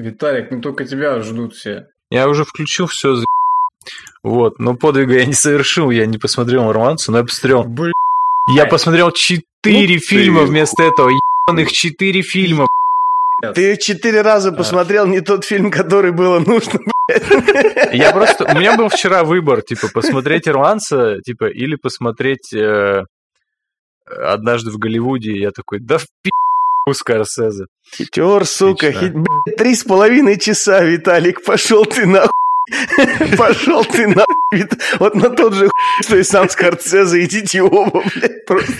Виталик, ну только тебя ждут все. Я уже включил все за... Вот, но подвига я не совершил, я не посмотрел «Норманцу», но я посмотрел... Блин. Я посмотрел четыре Ну фильма ты- вместо этого, ебаных четыре фильма. Ты четыре раза посмотрел не тот фильм, который было нужно. Я просто... У меня был вчера выбор, типа, посмотреть «Ирландца», типа, или посмотреть э, «Однажды в Голливуде». Я такой, да в пи*** Скорсезе. Хитер, сука, Отлично. хит- блядь, три с половиной часа, Виталик, пошел ты нахуй. Пошел ты. Вит- Вот на тот же хуй, что и сам Скорсезе, идите оба, блядь, просто.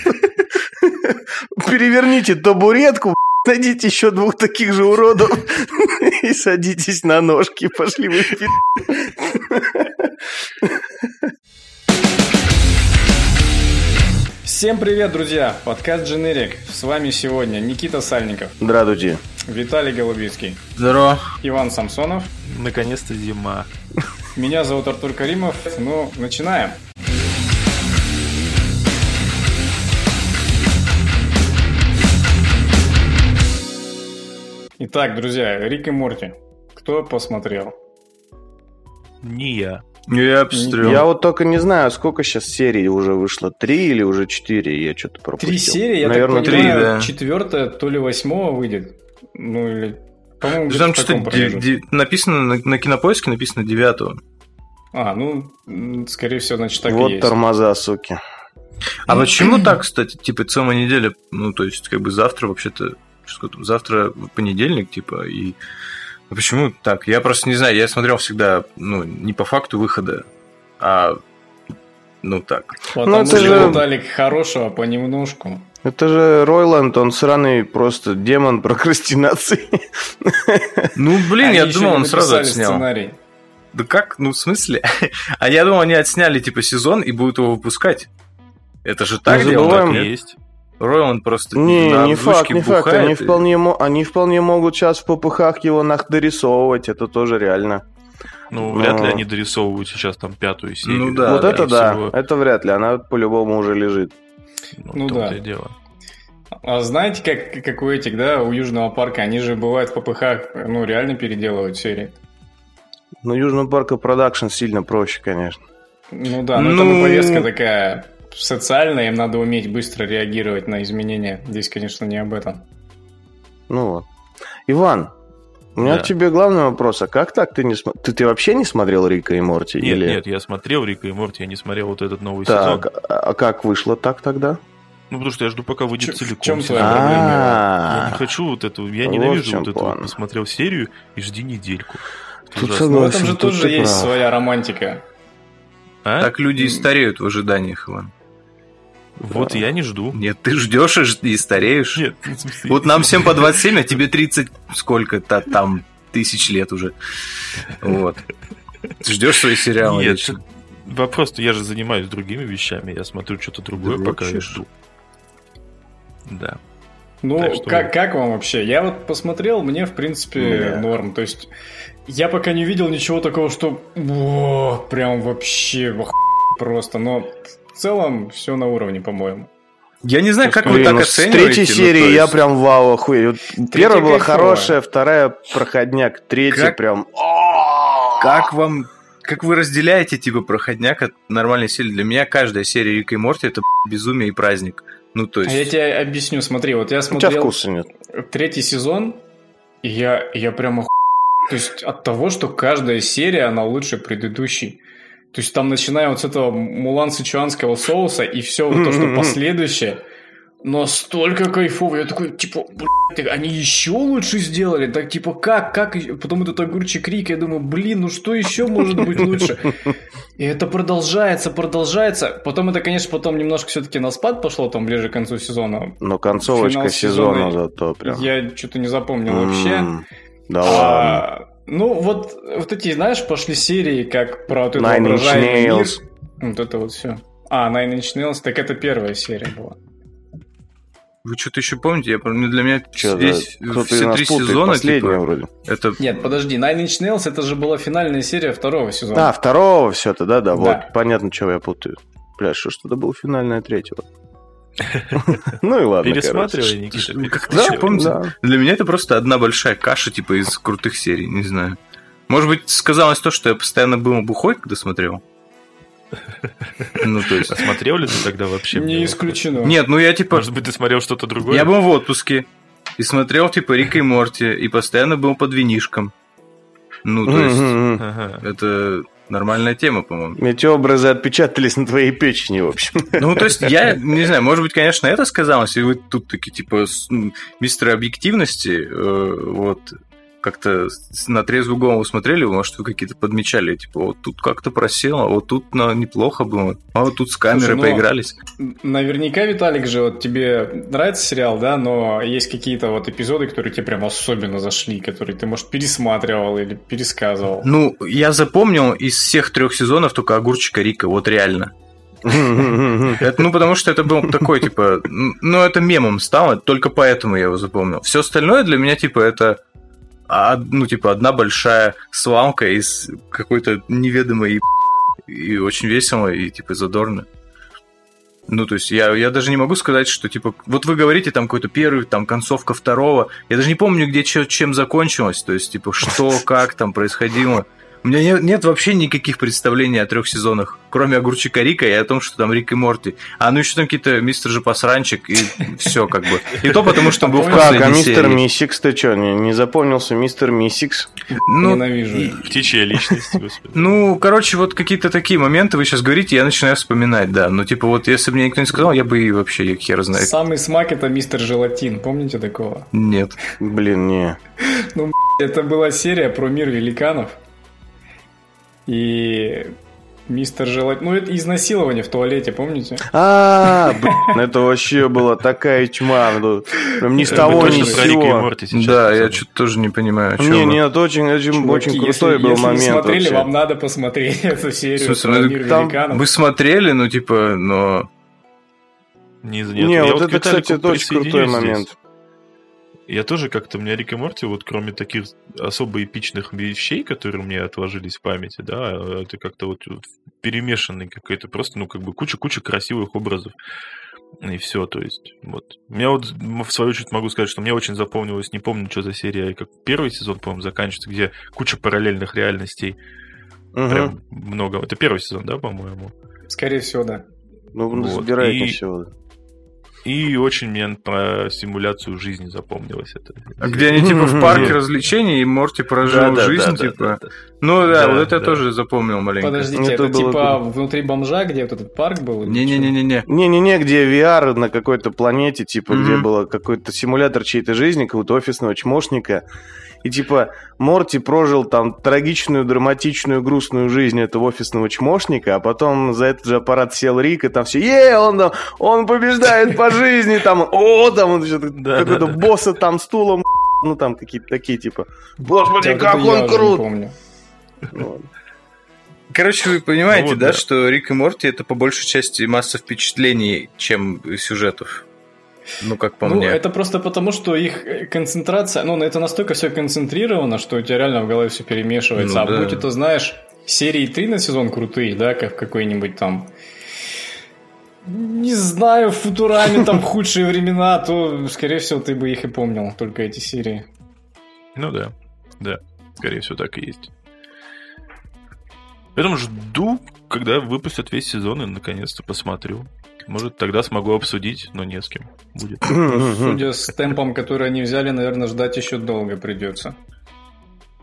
Переверните табуретку, найдите еще двух таких же уродов и садитесь на ножки. Пошли вы Всем привет, друзья! Подкаст Generic. С вами сегодня Никита Сальников, Здравствуйте. Виталий Голубицкий, Здорово. Иван Самсонов. Наконец-то зима. Меня зовут Артур Каримов. Ну, начинаем. Итак, друзья, Рик и Морти. Кто посмотрел? Не я. Я посмотрел. Я вот только не знаю, сколько сейчас серий уже вышло. Три или уже четыре? Я что-то пропустил. Три серии, я Наверное, так три, понимаю, да. четвертая, то ли восьмого выйдет. Ну, или... По-моему, Там что-то написано на, на кинопоиске, написано 9 А, ну, скорее всего, значит, так и вот есть. тормоза, суки. А почему так, кстати, типа целая неделя, ну, то есть, как бы завтра вообще-то, что там, завтра понедельник, типа, и а почему так? Я просто не знаю, я смотрел всегда, ну, не по факту выхода, а, ну, так. Потому Ну, это что же- Виталик хорошего понемножку. Это же Ройланд, он сраный просто демон прокрастинации. Ну, блин, Они я думал, он сразу отснял. сценарий. Да как? Ну, в смысле? а я думал, они отсняли, типа, сезон и будут его выпускать. Это же так Не забываем. так есть. Ройланд просто Не, на не факт, не факт. Они и- вполне, они вполне могут сейчас в ППХ его нах-дорисовывать, это тоже реально. Ну, вряд ли Ну. они дорисовывают сейчас там пятую серию. Ну да, вот это и да, всего. это вряд ли, она по-любому уже лежит. Ну, Ну да. и дело. А знаете, как, как у этих, да, у Южного парка, они же бывают в ППХ, ну, реально переделывают серии. Но Южного парка продакшн сильно проще, конечно. Ну да, но Ну- там повестка такая социальная, им надо уметь быстро реагировать на изменения. Здесь, конечно, не об этом. Ну вот. Иван, у меня Да. к тебе главный вопрос. А как так ты не смотрел? Ты, ты вообще не смотрел Рика и Морти? Нет, или... нет, я смотрел Рика и Морти, я не смотрел вот этот новый сезон. Так, а а как вышло так тогда? Ну, потому что я жду, пока выйдет в целиком. чём сезон. твоя проблема? Я не А, хочу вот эту, я Вот в ненавижу вот эту, вот посмотрел серию и жди недельку. Это Тут ужасно. Но в этом Согласен, же тут тоже есть прав. своя романтика. А? Так люди и стареют в ожиданиях, Иван. Вот я не жду. Нет, ты ждешь и, стареешь. Нет, Вот нам всем по 27, а тебе 30 сколько-то там тысяч лет уже. Вот. Ты ждешь свои сериалы? Нет, вопрос-то я же занимаюсь другими вещами, я смотрю что-то другое, пока я жду. Да. Ну, Так что- как, как вам вообще? Я вот посмотрел, мне, в принципе, Да. норм. То есть, я пока не видел ничего такого, что «Во, прям вообще ох- просто. Но в целом все на уровне, по-моему. Я не знаю, как вы так ну, с оцениваете. третьей ну, серии я прям вау, охуеть. Вот Первая была кайфовая. хорошая, вторая проходняк, третья Как- прям... Как вам... Как вы разделяете, типа, проходняк от нормальной серии? Для меня каждая серия Рика и Морти это безумие и праздник. Ну, то А есть... я тебе объясню, смотри, вот я У тебя смотрел вкуса нет. третий сезон, и я, я прям оху... То есть от того, что каждая серия, она лучше предыдущей. То есть там, начиная вот с этого мулан-сычуанского соуса и все вот то, что последующее, настолько кайфово. Я такой, типа, блядь, они еще лучше сделали? Так, типа, как? Как? еще?» Потом этот огурчик крик, я думаю, блин, ну что еще может быть лучше? И это продолжается, продолжается. Потом это, конечно, потом немножко все-таки на спад пошло, там, ближе к концу сезона. Но концовочка Финал сезона сезона зато прям... Я что-то не запомнил вообще. Да ладно. Ну, вот, вот эти, знаешь, пошли серии, как про вот это Nine Inch воображаемый мир. Nails. Вот это вот все. А, Nine Inch Nails, так это первая серия была. Вы что-то еще помните? Я помню, для меня Чё, весь, да, все три сезона, типа, вроде. это... Нет, подожди, Nine Inch Nails это же была финальная серия второго сезона. А, второго все-то, да-да, Да. вот, понятно, чего я путаю. Бля, что что-то было финальное третьего. Ну и ладно, Пересматривай. Никита. Ну, Как Да, еще помните? да. Для меня это просто одна большая каша, типа, из крутых серий, не знаю. Может быть, сказалось то, что я постоянно был бухой, когда смотрел? Ну, то есть... А смотрел ли ты тогда вообще? Не исключено. Нет, ну я типа... Может быть, ты смотрел что-то другое? Я был в отпуске и смотрел, типа, Рика и Морти, и постоянно был под винишком. Ну, то есть, это нормальная тема, по-моему. Эти образы отпечатались на твоей печени, в общем. Ну, то есть, я не знаю, может быть, конечно, это сказалось, и вы тут такие, типа, с- м, мистеры объективности, э, вот, как-то на трезвую голову смотрели, может, вы какие-то подмечали, типа, вот тут как-то просело, вот тут ну, неплохо было, а вот тут с камерой Слушай, ну, поигрались. Наверняка, Виталик же, вот тебе нравится сериал, да, но есть какие-то вот эпизоды, которые тебе прям особенно зашли, которые ты, может, пересматривал или пересказывал. Ну, я запомнил из всех трех сезонов только огурчика Рика, вот реально. Это, ну, потому что это был такой, типа, ну, это мемом стало, только поэтому я его запомнил. Все остальное для меня, типа, это, ну, типа, одна большая свалка из какой-то неведомой и очень весело, и, типа, задорно. Ну, то есть, я, я даже не могу сказать, что, типа, вот вы говорите, там, какой-то первый, там, концовка второго, я даже не помню, где чё- чем закончилось, то есть, типа, что, как там происходило. У меня нет, нет вообще никаких представлений о трех сезонах, кроме огурчика Рика и о том, что там Рик и Морти. А ну еще там какие-то мистер же посранчик и все как бы. И то потому, что он был в Как, а мистер. Миссикс, ты что, не, не запомнился мистер Миссикс? Ну, Ненавижу. и- Птичья личность, господи. ну, короче, вот какие-то такие моменты вы сейчас говорите, я начинаю вспоминать, да. Ну, типа, вот если бы мне никто не сказал, я бы и вообще я хер знает. Самый смак это мистер Желатин, помните такого? Нет. Блин, не. Это была серия про мир великанов. И мистер Желатин... Ну, это изнасилование в туалете, помните? А, блин, это вообще была такая тьма. ну, Прям ни с того, ни с сего. Да, я что-то тоже не понимаю, о Не, не, это очень, очень, очень если- крутой был если момент. не смотрели, вам надо посмотреть эту серию про ну, мир там великанов. Мы смотрели, ну, типа, но... Не, вот это, кстати, это очень крутой момент. Я тоже как-то, у меня Рик и Морти, вот кроме таких особо эпичных вещей, которые у меня отложились в памяти, да, это как-то вот перемешанный какой-то, просто, ну, как бы куча-куча красивых образов. И все, то есть, вот. У меня вот, в свою очередь, могу сказать, что мне очень запомнилось, не помню, что за серия, и как первый сезон, по-моему, заканчивается, где куча параллельных реальностей, Мгм. прям много. Это первый сезон, да, по-моему? Скорее всего, да. Ну, Вот, забирает и- не все. И очень мне про симуляцию жизни запомнилось это. А где они, типа, в парке развлечений, и Морти прожил Да-да-да-да-да. жизнь, типа... Ну да, Да, вот это я да. тоже запомнил маленько. Подождите, Это это, было типа внутри бомжа, где вот этот парк был? Не-не-не-не-не. Не-не-не, где VR на какой-то планете, типа, где Мгм. было какой-то симулятор чьей-то жизни, какого-то офисного чмошника. И типа Морти прожил там трагичную, драматичную, грустную жизнь этого офисного чмошника, а потом за этот же аппарат сел Рик, и там все, е, он там, он побеждает по жизни, там, о, там, он какой-то босса там стулом, ну там какие-то такие, типа, господи, как он крут! Короче, вы понимаете, Ну вот, да, да. что Рик и Морти это по большей части масса впечатлений, чем сюжетов. Ну, как по ну, мне. это просто потому, что их э, концентрация, ну, это настолько все концентрировано, что у тебя реально в голове все перемешивается. Ну, а да. будь это, знаешь, серии 3 на сезон крутые, да, как какой-нибудь там не знаю, в Футураме там худшие времена, то, скорее всего, ты бы их и помнил, только эти серии. Ну да, да, скорее всего так и есть. Поэтому жду, когда выпустят весь сезон и наконец-то посмотрю. Может, тогда смогу обсудить, но не с кем будет. Судя с темпом, который они взяли, наверное, ждать еще долго придется.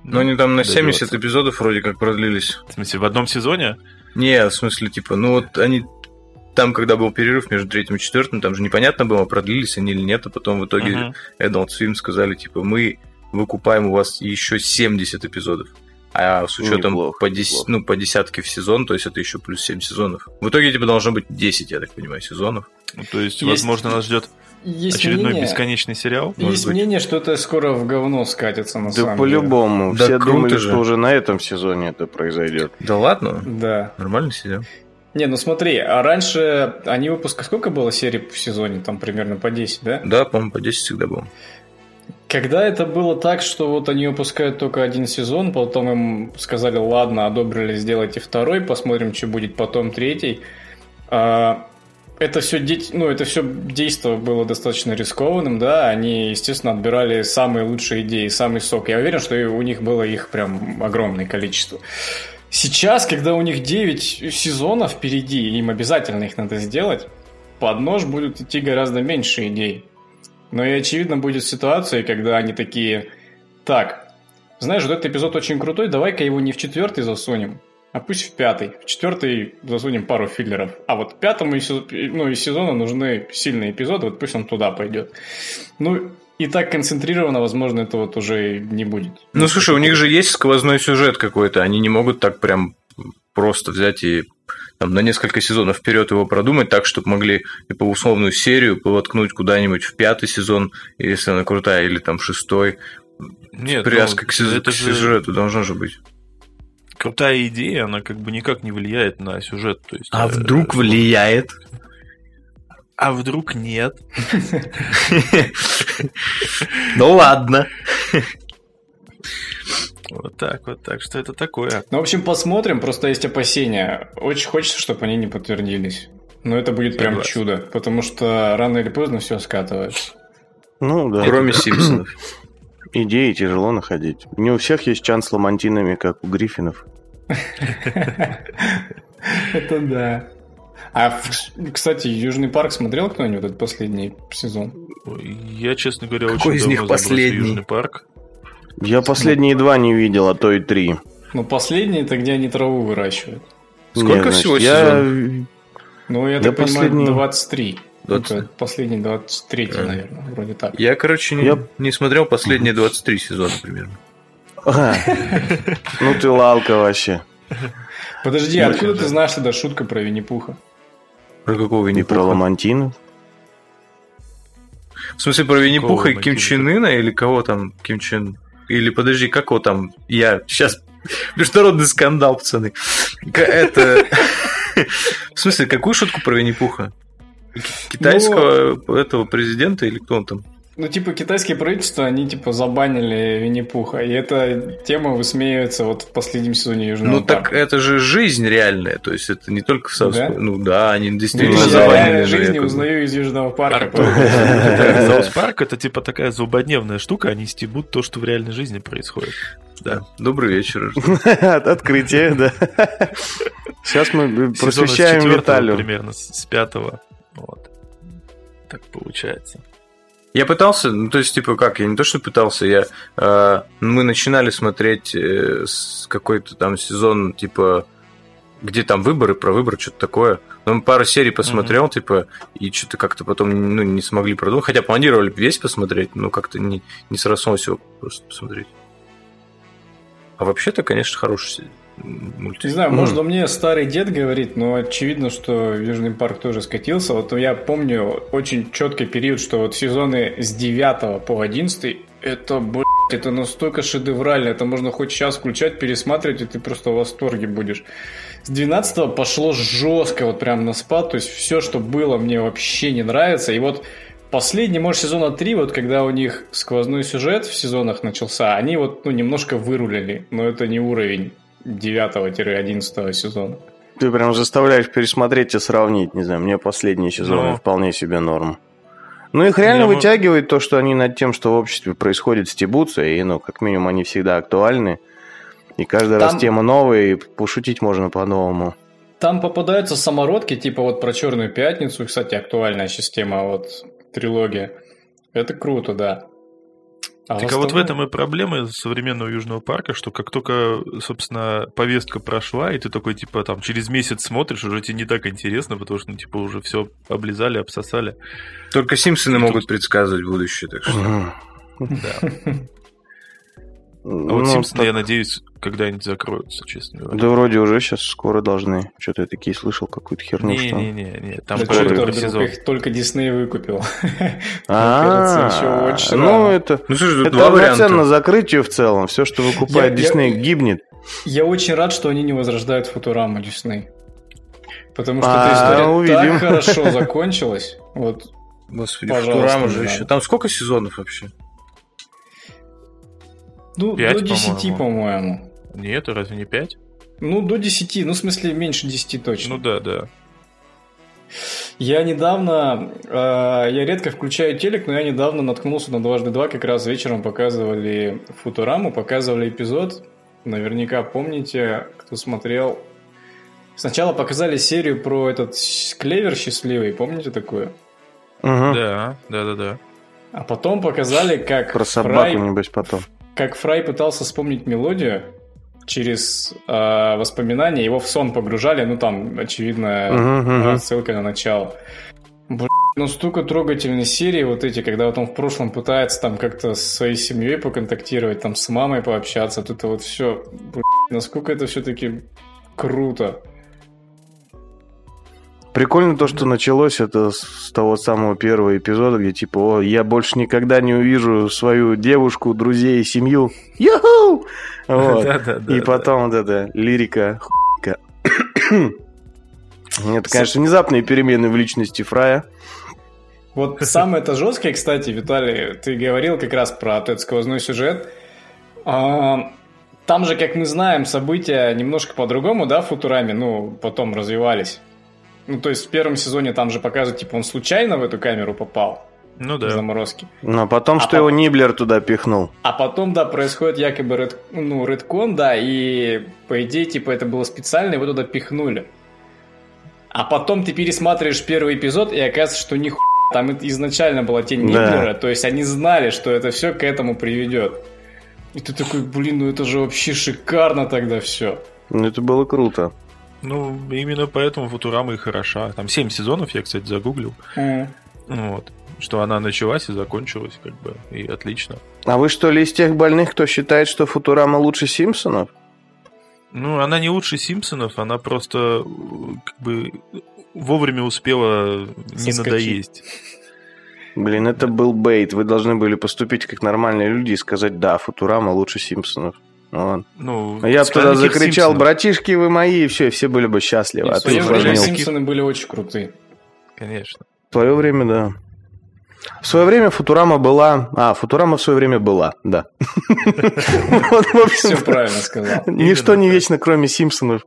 Ну, они там на Дождётся. 70 эпизодов вроде как продлились. В смысле, в одном сезоне? Не, в смысле, типа, ну вот они там, когда был перерыв между третьим и четвертым, там же непонятно было, продлились они или нет, а потом в итоге Мгм. Adult Swim сказали, типа, мы выкупаем у вас еще 70 эпизодов. А с учетом Неплохо, по, дес- неплохо. ну, по десятке в сезон, то есть это еще плюс 7 сезонов. В итоге, типа, должно быть 10, я так понимаю, сезонов. Ну, то есть, Есть- возможно, нас ждет Есть очередной мнение, бесконечный сериал. есть быть. мнение, что это скоро в говно скатится на Да самом деле. по-любому. Да Все круто думали, же. что уже на этом сезоне это произойдет. Да ладно, Да. нормально сидел. Не, ну смотри, а раньше они выпускали... Сколько было серий в сезоне? Там примерно по 10, да? Да, по-моему, по 10 всегда было. Когда это было так, что вот они выпускают только один сезон, потом им сказали, ладно, одобрили, сделайте второй, посмотрим, что будет потом третий. А, это все, ну, это все действо было достаточно рискованным, да, они, естественно, отбирали самые лучшие идеи, самый сок. Я уверен, что у них было их прям огромное количество. Сейчас, когда у них 9 сезонов впереди, им обязательно их надо сделать, под нож будут идти гораздо меньше идей. Но и очевидно будет ситуация, когда они такие, так, знаешь, вот этот эпизод очень крутой, давай-ка его не в четвертый засунем, а пусть в пятый. В четвертый засунем пару филлеров. А вот пятому ну, из сезона нужны сильные эпизоды, вот пусть он туда пойдет. Ну, и так концентрированно, возможно, это вот уже не будет. Ну, слушай, у них же есть сквозной сюжет какой-то. Они не могут так прям просто взять и там, на несколько сезонов вперед его продумать так, чтобы могли и по условную серию повоткнуть куда-нибудь в пятый сезон, если она крутая, или там шестой. Нет, Привязка ну, к, сюжету, это к сюжету же... должна же быть. Крутая идея, она как бы никак не влияет на сюжет. То есть, а э, вдруг влияет? А вдруг нет? Ну ладно. Вот так вот, так что это такое. Ну, в общем, посмотрим, просто есть опасения. Очень хочется, чтобы они не подтвердились. Но это будет прям чудо, потому что рано или поздно все скатывается. Ну да. Кроме Симпсонов. Идеи тяжело находить. Не у всех есть чан с ламантинами, как у Гриффинов. Это да. А, кстати, Южный парк смотрел кто-нибудь этот последний сезон? Я, честно говоря, Какой очень из них последний? Южный парк. Я последние два не видел, а то и три. Ну, последний это где они траву выращивают. Сколько Нет, всего значит, сезон? Ну, я, я так последний... понимаю, 23. 20... Это последний 23, а. наверное, вроде так. Я, короче, не, я... не смотрел последние 23 сезона примерно. Ну ты лалка вообще. Подожди, откуда ты знаешь тогда шутка про Винни-Пуха? Про какого Винни-Пуха? Про Ламантину. В смысле, про Винни-Пуха и Ким Чен Ына или кого там Ким Чен... Или подожди, как его там... Я сейчас... Международный скандал, пацаны. Это... В смысле, какую шутку про Винни-Пуха? Китайского ну, этого президента или кто он там? Ну, типа, китайские правительства, они, типа, забанили Винни-Пуха. И эта тема высмеивается вот в последнем сезоне Южного Ну, парка. так это же жизнь реальная. То есть, это не только в South... Да? Ну, да, они действительно ну, забанили. Я жизни узнаю из Южного парка. South Парк это, типа, такая злободневная штука. Они стебут то, что в реальной жизни происходит. Да. Добрый вечер. Открытие, да. Сейчас мы просвещаем Виталию. примерно, с пятого. Вот. Так получается. Я пытался, ну то есть типа как, я не то что пытался, я э, мы начинали смотреть э, какой-то там сезон типа где там выборы, про выбор, что-то такое. Но мы пару серий посмотрел, mm-hmm. типа, и что-то как-то потом ну, не смогли продумать. Хотя планировали весь посмотреть, но как-то не, не срослось его просто посмотреть. А вообще-то, конечно, хороший мультик. Не знаю, может, mm. мне старый дед говорит, но очевидно, что Южный парк тоже скатился. Вот я помню очень четкий период, что вот сезоны с 9 по 11 это, блядь, это настолько шедеврально, это можно хоть сейчас включать, пересматривать, и ты просто в восторге будешь. С 12 пошло жестко, вот прям на спад, то есть все, что было, мне вообще не нравится. И вот Последний, может, сезона 3, вот когда у них сквозной сюжет в сезонах начался, они вот ну, немножко вырулили, но это не уровень 9-11 сезона. Ты прям заставляешь пересмотреть и сравнить, не знаю, мне последние сезоны но... вполне себе норм. Ну, их реально Я вытягивает то, что они над тем, что в обществе происходит, стебутся, и, ну, как минимум, они всегда актуальны. И каждый Там... раз тема новая, и пошутить можно по-новому. Там попадаются самородки, типа вот про Черную Пятницу, кстати, актуальная система, вот трилогия. Это круто, да. А так а вот в этом и проблема современного Южного парка, что как только, собственно, повестка прошла, и ты такой, типа, там, через месяц смотришь, уже тебе не так интересно, потому что, ну, типа, уже все облизали, обсосали. Только Симпсоны и могут тут... предсказывать будущее, так что... Да. А вот ну, Симпсоны, я надеюсь, когда-нибудь закроются, честно говоря. Да вроде уже сейчас скоро должны. Что-то я такие слышал, какую-то херню. Не-не-не, там какой сезон. Их только Дисней выкупил. А, ну это ну, это полноценно закрытию в целом. Все, что выкупает Дисней, гибнет. Я очень рад, что они не возрождают Футураму Дисней. Потому что эта история так хорошо закончилась. Вот, Господи, Футурама же еще. Там сколько сезонов вообще? Ну, 5, до 10, по-моему. Нет, разве не 5? Ну, до 10, ну, в смысле, меньше 10 точно. Ну да, да. Я недавно, э, я редко включаю телек, но я недавно наткнулся на дважды два, как раз вечером показывали Футураму, показывали эпизод. Наверняка помните, кто смотрел. Сначала показали серию про этот клевер счастливый, помните такое? Угу. Да, да, да, да. А потом показали, как Про собаку, Фрай, небось, потом. как Фрай пытался вспомнить мелодию через э, воспоминания, его в сон погружали, ну там, очевидно, э, ссылка на начало. Блин, ну столько трогательной серии вот эти, когда вот он в прошлом пытается там как-то со своей семьей поконтактировать, там с мамой пообщаться, вот это вот все, насколько это все-таки круто. Прикольно то, что началось это с того самого первого эпизода, где типа, о, я больше никогда не увижу свою девушку, друзей, семью. Юху! Вот. И да. потом вот эта лирика. хуйка. Это, конечно, внезапные перемены в личности Фрая. Вот самое это жесткое, кстати, Виталий, ты говорил как раз про этот сквозной сюжет. А, Там же, как мы знаем, события немножко по-другому, да, в Футураме, ну, потом развивались. Ну, то есть в первом сезоне там же показывают, типа, он случайно в эту камеру попал, Ну да. заморозке. Но потом, А что по- его Ниблер туда пихнул. А потом, да, происходит якобы ред, ну, редкон, да, и по идее, типа, это было специально, его туда пихнули. А потом ты пересматриваешь первый эпизод, и оказывается, что нихуя, там это изначально была тень Да. Ниблера, то есть они знали, что это все к этому приведет. И ты такой, блин, ну это же вообще шикарно тогда все. Ну, это было круто. Ну, именно поэтому Футурама и хороша. Там 7 сезонов, я, кстати, загуглил. Вот. Что она началась и закончилась, как бы, и отлично. А вы что ли из тех больных, кто считает, что Футурама лучше Симпсонов? Ну, она не лучше Симпсонов, она просто как бы вовремя успела не Соскочить. надоесть. Блин, это был бейт. Вы должны были поступить как нормальные люди и сказать, да, Футурама лучше Симпсонов. Ну ладно. Ну, А Я бы тогда закричал, Симпсонов? братишки вы мои, и все, и все были бы счастливы. И А в свое время. Симпсоны были очень крутые. Конечно. В свое время, да. В свое время Футурама была... А, Футурама в свое время была, да. Вот, Все правильно сказал. Ничто не вечно, кроме Симпсонов.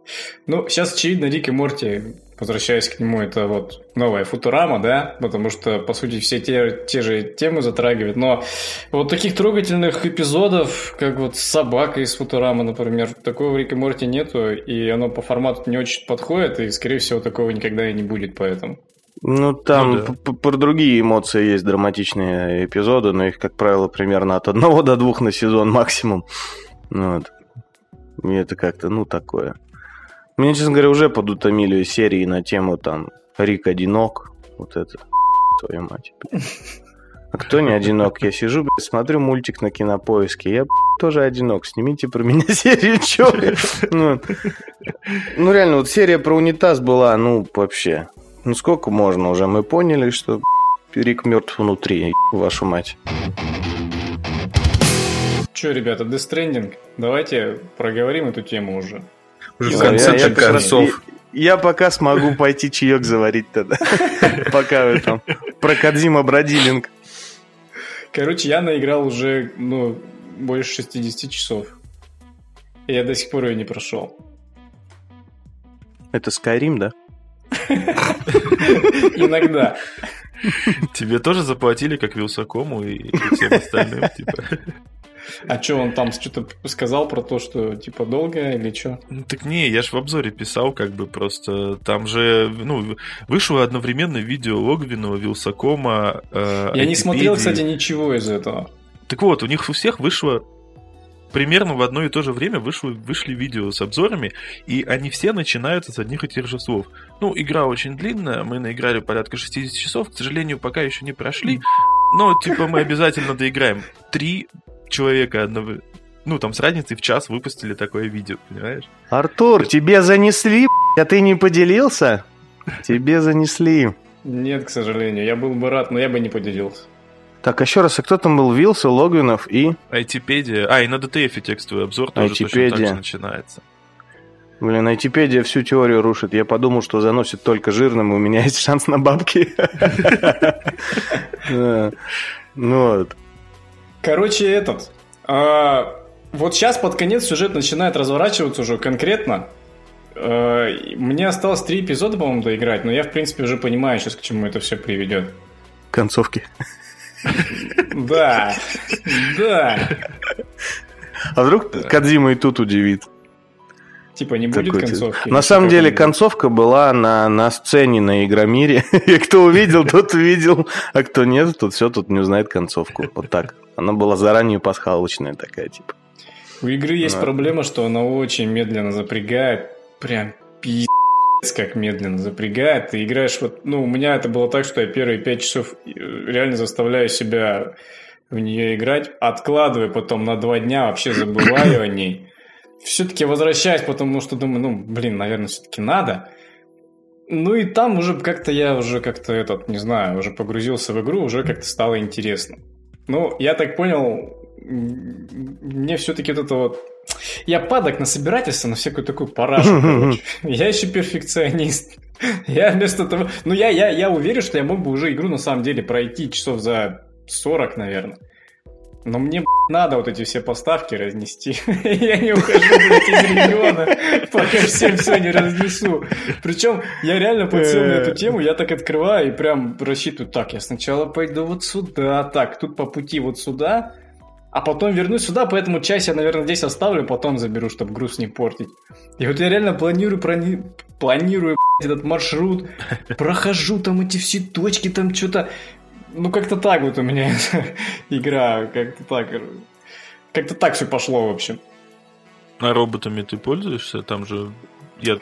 Ну, сейчас, очевидно, Рик и Морти, возвращаясь к нему, это вот новая Футурама, да, потому что, по сути, все те, те же темы затрагивают, но вот таких трогательных эпизодов, как вот собака из Футурамы, например, такого в Рик и Морти нету, и оно по формату не очень подходит, и, скорее всего, такого никогда и не будет, поэтому. Ну, там Ну да. про другие эмоции есть драматичные эпизоды, но их, как правило, примерно от одного до двух на сезон максимум. Ну Вот. И это как-то, ну, такое. Мне, честно говоря, уже подутомили серии на тему там Рик одинок. Вот это, твою мать. А кто не одинок? Я сижу, блядь, смотрю мультик на кинопоиске. Я блядь, тоже одинок. Снимите про меня серию, чё? Ну, ну, реально, вот серия про унитаз была, ну, вообще. Ну, сколько можно уже? Мы поняли, что Рик мертв внутри, вашу мать. Че, ребята, Death Stranding, давайте проговорим эту тему уже. Уже в конце концов. Я пока смогу пойти чаек заварить тогда. Пока вы там про Кадзима Бродилинг. Короче, я наиграл уже, ну, больше 60 часов. И я до сих пор ее не прошел. Это Скайрим, да? Иногда. Тебе тоже заплатили, как Вилсакому и, и всем остальным, типа. А что, он там что-то сказал про то, что типа долго или что? Ну, так не, я ж в обзоре писал, как бы просто там же, ну, вышло одновременно видео Логвинова, Вилсакома. э, Я не смотрел, кстати, ничего из этого. Так вот, у них у всех вышло примерно в одно и то же время вышло, вышли видео с обзорами, и они все начинаются с одних и тех же слов. Ну, игра очень длинная, мы наиграли порядка 60 часов, к сожалению, пока еще не прошли, но, типа, мы обязательно доиграем. Три человека одного... Ну, там с разницей в час выпустили такое видео, понимаешь? Артур, тебе занесли, а ты не поделился? Тебе занесли. Нет, к сожалению. Я был бы рад, но я бы не поделился. Так, еще раз, а кто там был? Вилса, Логвинов и... Айтипедия... А, и на DTF текстовый обзор тоже точно так Айтипедия. же начинается. Блин, Айтипедия всю теорию рушит. Я подумал, что заносит только жирным, и у меня есть шанс на бабки. Ну вот. Короче, этот. а, вот сейчас под конец сюжет начинает разворачиваться уже конкретно. Э, Мне осталось три эпизода, по-моему, доиграть, но я, в принципе, уже понимаю сейчас, к чему это все приведет. Концовки. Да, да. А вдруг Кадзима и тут удивит? Типа не будет Такой, концовки. На самом Какой деле там- концовка была на, на сцене на Игромире. И кто увидел, тот увидел. А кто нет, тот все, тут не узнает концовку. Вот так. Она была заранее пасхалочная такая, типа. У игры есть Да. проблема, что она очень медленно запрягает. Прям пиздец, как медленно запрягает. Ты играешь вот... Ну, у меня это было так, что я первые пять часов э, реально заставляю себя в нее играть. Откладываю потом на два дня, вообще забываю о ней. Все-таки возвращаюсь, потому что думаю, ну, блин, наверное, все-таки надо. Ну и там уже как-то я уже как-то этот, не знаю, уже погрузился в игру, уже как-то стало интересно. Ну, я так понял, мне все-таки вот это вот... Я падок на собирательство, на всякую такую парашу, короче. Я еще перфекционист. Я вместо того... Ну, я, я, я уверен, что я мог бы уже игру на самом деле пройти часов за 40, наверное. Но мне, б***ь, надо вот эти все поставки разнести. Я не ухожу, блядь, из региона, пока всем все не разнесу. Причем я реально подсел на эту тему, я так открываю и прям рассчитываю, так, я сначала пойду вот сюда, так, тут по пути вот сюда, а потом вернусь сюда, поэтому часть я, наверное, здесь оставлю, потом заберу, чтобы груз не портить. И вот я реально планирую, прони- планирую этот маршрут, прохожу там эти все точки, там что-то... Ну, как-то так вот у меня эта игра, как-то так... Как-то так все пошло, в общем. А роботами ты пользуешься? Там же... Я...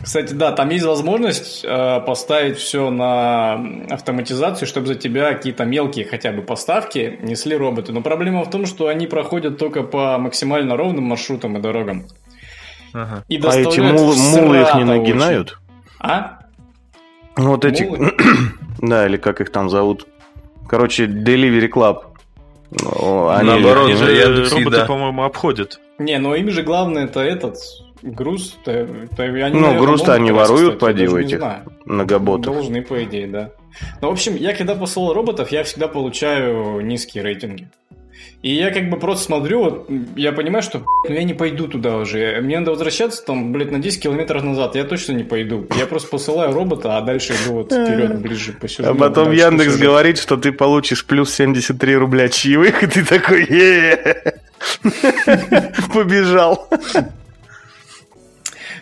Кстати, да, там есть возможность э, поставить все на автоматизацию, чтобы за тебя какие-то мелкие хотя бы поставки несли роботы. Но проблема в том, что они проходят только по максимально ровным маршрутам и дорогам. Ага. И А эти доставляют мулы, мулы их не нагинают? очень. А? Ну, Вот эти... Да, или как их там зовут. Короче, Delivery Club. Ну, они- Наоборот, же Яндекс роботы, Еда. по-моему, обходят. Не, но им же главное это этот груз. то- то они, Ну, наверное, груз-то они воруют, поди, у этих многоботов. Должны, по идее, да. Ну, в общем, я когда посылал роботов, я всегда получаю низкие рейтинги. И я как бы просто смотрю, вот, я понимаю, что ну, я не пойду туда уже. Мне надо возвращаться там, блядь, на 10 километров назад. Я точно не пойду. Я просто посылаю робота, а дальше иду вот вперед, ближе по сюжету. А потом Яндекс сюжету. говорит, что ты получишь плюс 73 рубля чаевых, и ты такой, побежал.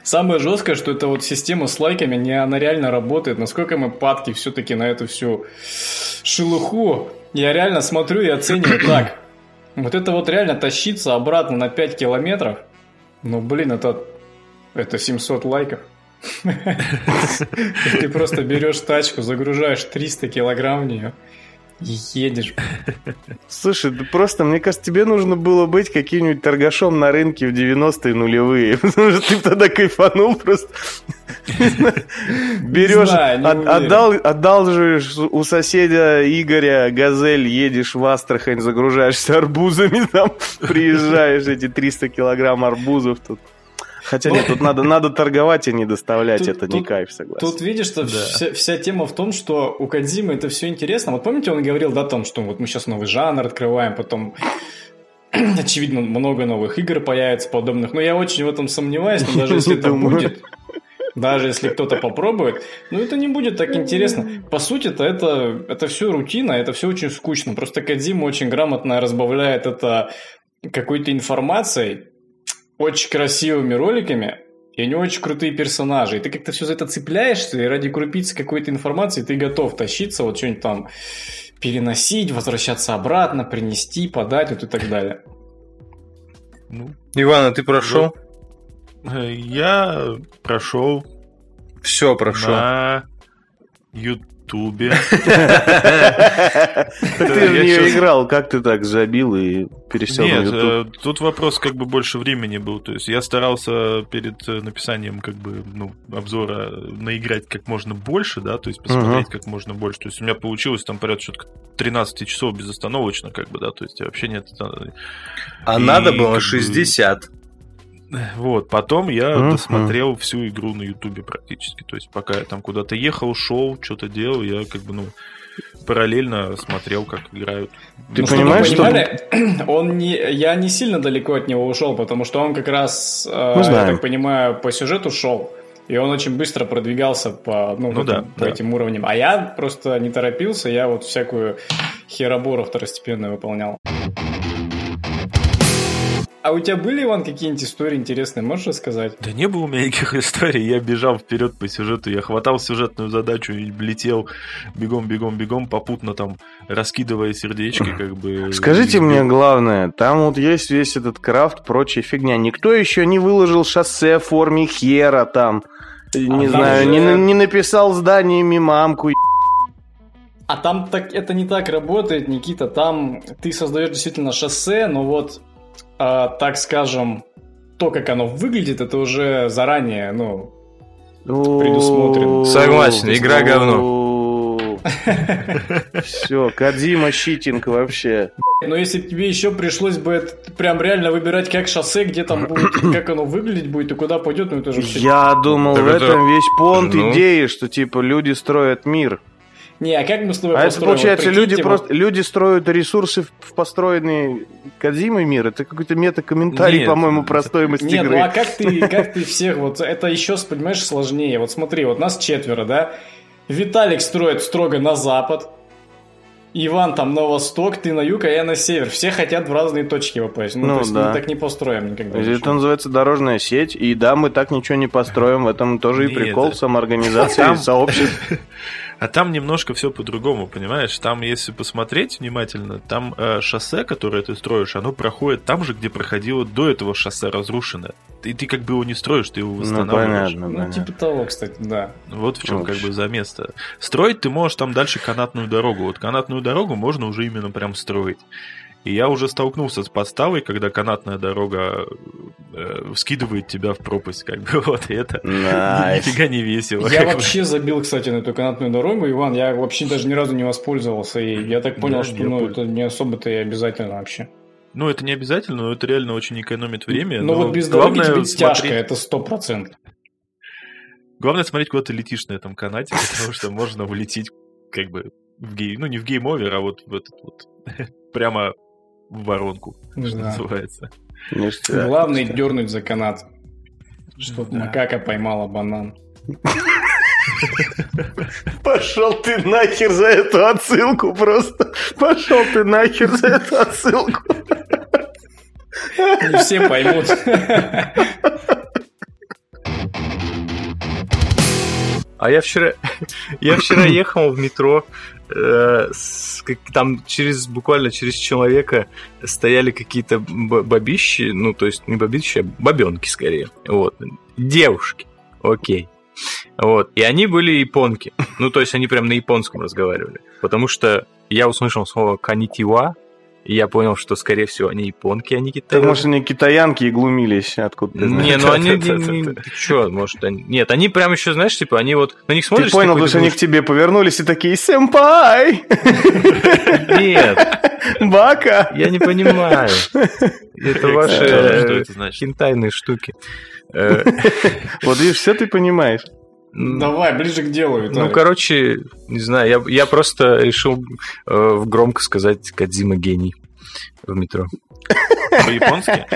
Самое жесткое, что это вот система с лайками, не, она реально работает. Насколько мы падки все-таки на эту всю шелуху. Я реально смотрю и оцениваю так. Вот это вот реально тащиться обратно на 5 километров. Ну, блин, это, это 700 лайков. Ты просто берешь тачку, загружаешь 300 килограмм в нее едешь. Слушай, да просто, мне кажется, тебе нужно было быть каким-нибудь торгашом на рынке в 90-е нулевые, потому что ты тогда кайфанул просто. Берешь, знаю, не от- уверен. отдал, одалживаешь у соседа Игоря газель, едешь в Астрахань, загружаешься арбузами, там приезжаешь, эти 300 килограмм арбузов тут. Хотя нет, тут надо, надо торговать, а не доставлять, Тут- это не тут- кайф, согласен. Тут видишь, что вся, вся тема в том, что у Кадзимы это все интересно. Вот помните, он говорил, да, там, что вот мы сейчас новый жанр открываем, потом очевидно много новых игр появится подобных. Но я очень в этом сомневаюсь, но даже если Не это будет, даже если кто-то попробует, ну это не будет так интересно. По сути-то это, это все рутина, это все очень скучно. Просто Кадзима очень грамотно разбавляет это какой-то информацией, очень красивыми роликами, и него очень крутые персонажи. И ты как-то все за это цепляешься, и ради крупицы какой-то информации ты готов тащиться, вот что-нибудь там переносить, возвращаться обратно, принести, подать, вот и так далее. Ну, Иван, а ты прошел? э, я прошел Все прошел. на Ютубе. Так ты в Я нее играл, как ты так забил и пересел на Нет, YouTube? э, тут вопрос как бы больше времени был. То есть я старался перед э, написанием как бы ну, обзора наиграть как можно больше, да, то есть посмотреть как можно больше. То есть у меня получилось там порядка что-то 13 часов безостановочно, как бы, да, то есть вообще нет. э, А надо было бы- 60. Вот, потом я Мгм. досмотрел всю игру на Ютубе практически. То есть пока я там куда-то ехал, шел, что-то делал, я как бы, ну, параллельно смотрел, как играют. Ты Ну, понимаешь, что- понимали, он не, я не сильно далеко от него ушел, потому что он как раз, э, Мы я знаем. так понимаю, по сюжету шел, и он очень быстро продвигался по, ну, Ну в да, этом- по да. этим уровням. А я просто не торопился, я вот всякую херобору второстепенную выполнял. А у тебя были, Иван, какие-нибудь истории интересные, можешь рассказать? Да не было у меня никаких историй, я бежал вперед по сюжету, я хватал сюжетную задачу и летел бегом, бегом, бегом, попутно там раскидывая сердечки, как бы. Скажите мне главное, там вот есть весь этот крафт, прочая фигня. Никто еще не выложил шоссе в форме хера там. Не там знаю, же- не, не написал зданиями мамку. А там так это не так работает, Никита. Там ты создаешь действительно шоссе, но вот, а, так скажем, то, как оно выглядит, это уже заранее, ну, Предусмотрено. Согласен, игра говно. Все, Кадзима щитинг вообще. Но если б тебе еще пришлось бы это прям реально выбирать, как шоссе, где там будет, как оно выглядеть будет и куда пойдет, ну это же все... Я думал, Так в это- этом весь понт ну. идеи, что типа люди строят мир. Не, а как мы с тобой А это построим? Вот получается, люди прикиньте, просто люди строят ресурсы в- построенный Кадзимой мир. Это какой-то мета-комментарий, по-моему, про стоимость Нет, игры. ну а как ты, как ты всех, вот это еще, понимаешь, сложнее. Вот смотри, вот нас четверо, да? Виталик строит строго на запад, Иван там на восток, ты на юг, а я на север. Все хотят в разные точки попасть. Ну, Ну, то есть да. мы так не построим никогда. Это ничего. называется дорожная сеть, и да, мы так ничего не построим, в этом тоже и прикол самоорганизации, сообществ. А там немножко все по-другому, понимаешь? Там, если посмотреть внимательно, там э, шоссе, которое ты строишь, оно проходит там же, где проходило до этого шоссе разрушенное. И ты как бы его не строишь, ты его Ну, восстанавливаешь. понятно, Ну, понятно. типа того, кстати, да. Вот в чем Ну, как бы замес -то. Строить ты можешь там дальше канатную дорогу. Вот канатную дорогу можно уже именно прям строить. И я уже столкнулся с подставой, когда канатная дорога э, скидывает тебя в пропасть, как бы вот, и это Nice. нифига не весело. Я как бы. вообще забил, кстати, на эту канатную дорогу, Иван. Я вообще даже ни разу не воспользовался. И я так понял, Да, что я ну, это не особо-то и обязательно вообще. Ну, это не обязательно, но это реально очень экономит время. Но, вот без дороги тебе тяжко, это сто процентов. Главное смотреть, куда ты летишь на этом канате, потому что можно улететь как бы в game... Ну, не в game over, а вот в этот вот прямо в воронку, что Да. называется. Ништяк. Главное дернуть за канат, чтобы Да. макака поймала банан. Пошел ты нахер за эту отсылку просто. Пошел ты нахер за эту отсылку. Не все поймут. А я вчера, я вчера ехал в метро, там через буквально через человека стояли какие-то бабищи, ну то есть не бабищи, а бабенки скорее, вот, девушки, окей. Вот. И они были японки. Ну, то есть они прям на японском разговаривали. Потому что я услышал слово канитива, и я понял, что, скорее всего, они японки, а не Так, китайцы. может, они китаянки и глумились, откуда ты знаешь? Не, ну они... Да-да-да-да. Че, может, они... Нет, они прям еще, знаешь, типа, они вот... На них Ты смотришь... понял, такой, потому что они к тебе повернулись и такие «Сэмпай! Нет, Бака!» я не понимаю. Это ваши что э, штуки. Э, Вот видишь, все ты понимаешь. Давай, ближе к делу, Ну, Виталик. короче, не знаю, я, я просто решил э, громко сказать Кадзима гений в метро. По-японски?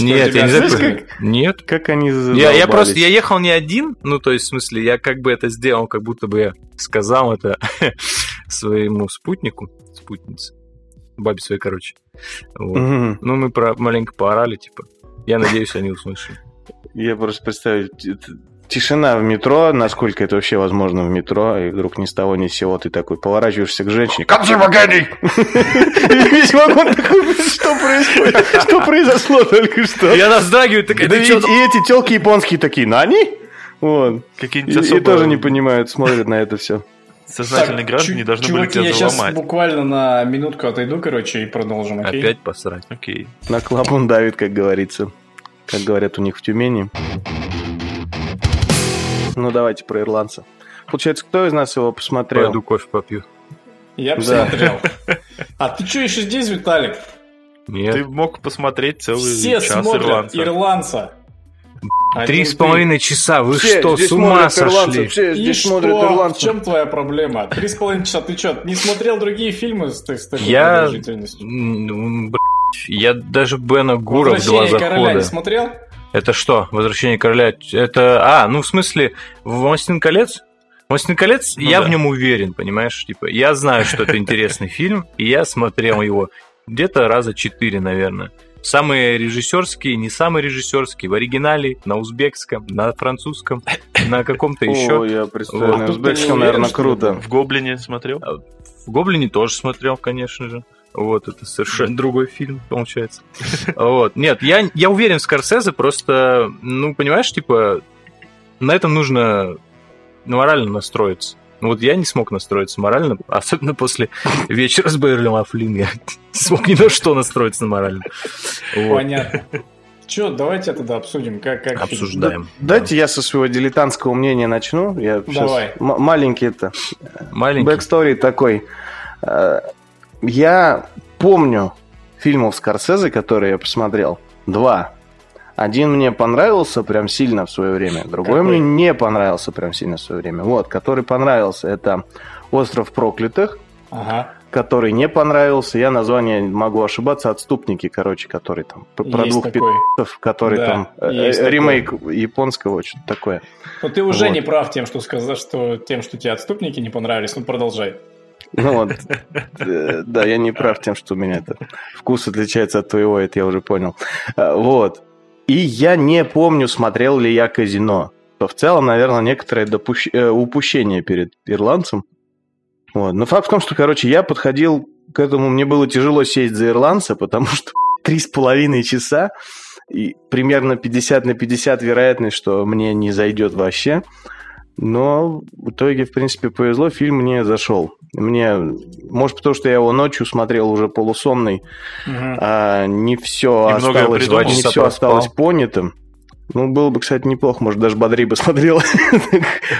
Нет, я не знаю, Нет. Как они Я, я просто, я ехал не один, ну, то есть, в смысле, я как бы это сделал, как будто бы я сказал это своему спутнику, спутнице, бабе своей, короче. Вот. Ну, мы про, маленько поорали, типа. Я надеюсь, они услышали. Я просто т- тишина в метро, насколько это вообще возможно в метро, и вдруг ни с того ни с сего ты такой поворачиваешься к женщине. Кадзима гений! И Весь вагон такой, «Блин, что происходит? Что произошло только что? И она вздрагивает, такая, Да и, эти телки японские такие, нани? Вот. И, Какие-нибудь и тоже не понимают, смотрят на это все. сознательные граждане должны были тебя я сейчас заломать. буквально на минутку отойду, короче, и продолжим, окей? Опять посрать. Окей. На клапан давит, как говорится. Как говорят у них в Тюмени. Ну, давайте про ирландца. Получается, кто из нас его посмотрел? Пойду кофе попью. Я Да. посмотрел. А ты что еще здесь, Виталик? Нет. Ты мог посмотреть целый Все час смотрят ирландца. ирландца. Три с половиной часа, вы Все что, с ума смотрят ирландцев, сошли? Все И здесь что? смотрят В ирландцев. чем твоя проблема? Три с половиной часа. Ты что, не смотрел другие фильмы с, с такой Я- блядь, Я даже Бена Гура в два «Возвращение короля» захода. не смотрел? Это что? Возвращение короля? Это... А, ну в смысле, «Властелин колец»? «Властелин колец», Ну я да. в нем уверен, понимаешь? Типа, я знаю, что это интересный фильм, и я смотрел его где-то раза четыре, наверное. Самые режиссерские, не самые режиссерские, в оригинале, на узбекском, на французском, на каком-то О, еще. я представляю, на узбекском, наверное, круто. В Гоблине смотрел? В «Гоблине» тоже смотрел, конечно же. Вот, это совершенно другой фильм, получается. Вот. Нет, я, я уверен в Скорсезе, просто, ну, понимаешь, типа, на этом нужно морально настроиться. Ну, вот я не смог настроиться морально, особенно после вечера с Бейерли Лафлин. Я не смог ни на что настроиться морально. Вот. Понятно. Че, давайте тогда обсудим, как, как. Обсуждаем. Дайте я со своего дилетантского мнения начну. Я Давай. м- маленький это Маленький. backstory такой. Я помню фильмов Скорсезе, которые я посмотрел. Два. Один мне понравился прям сильно в свое время, другой Какой? мне не понравился прям сильно в свое время. Вот, который понравился, это «Остров проклятых», Ага. который не понравился. Я название могу ошибаться. «Отступники», короче, который там про Есть двух такой. пи***ов, который Да, там э, э, такой. ремейк японского, что-то такое. Но ты уже Вот. не прав тем, что сказал, что тем, что тебе отступники не понравились. Ну, продолжай. Ну вот, э, да, я не прав тем, что у меня это вкус отличается от твоего, это я уже понял. А, Вот. И я не помню, смотрел ли я казино. В целом, наверное, некоторое допущ- э, упущение перед ирландцем. Вот. Но факт в том, что, короче, я подходил к этому, мне было тяжело сесть за ирландца, потому что три с половиной часа и примерно 50 на 50 вероятность, что мне не зайдет вообще. Но в итоге, в принципе, повезло, фильм мне зашел. Мне, может, потому что я его ночью смотрел уже полусонный, Мгм. а не все И осталось, не все проспал. осталось понятым. Ну, было бы, кстати, неплохо, может, даже бодрее бы смотрел.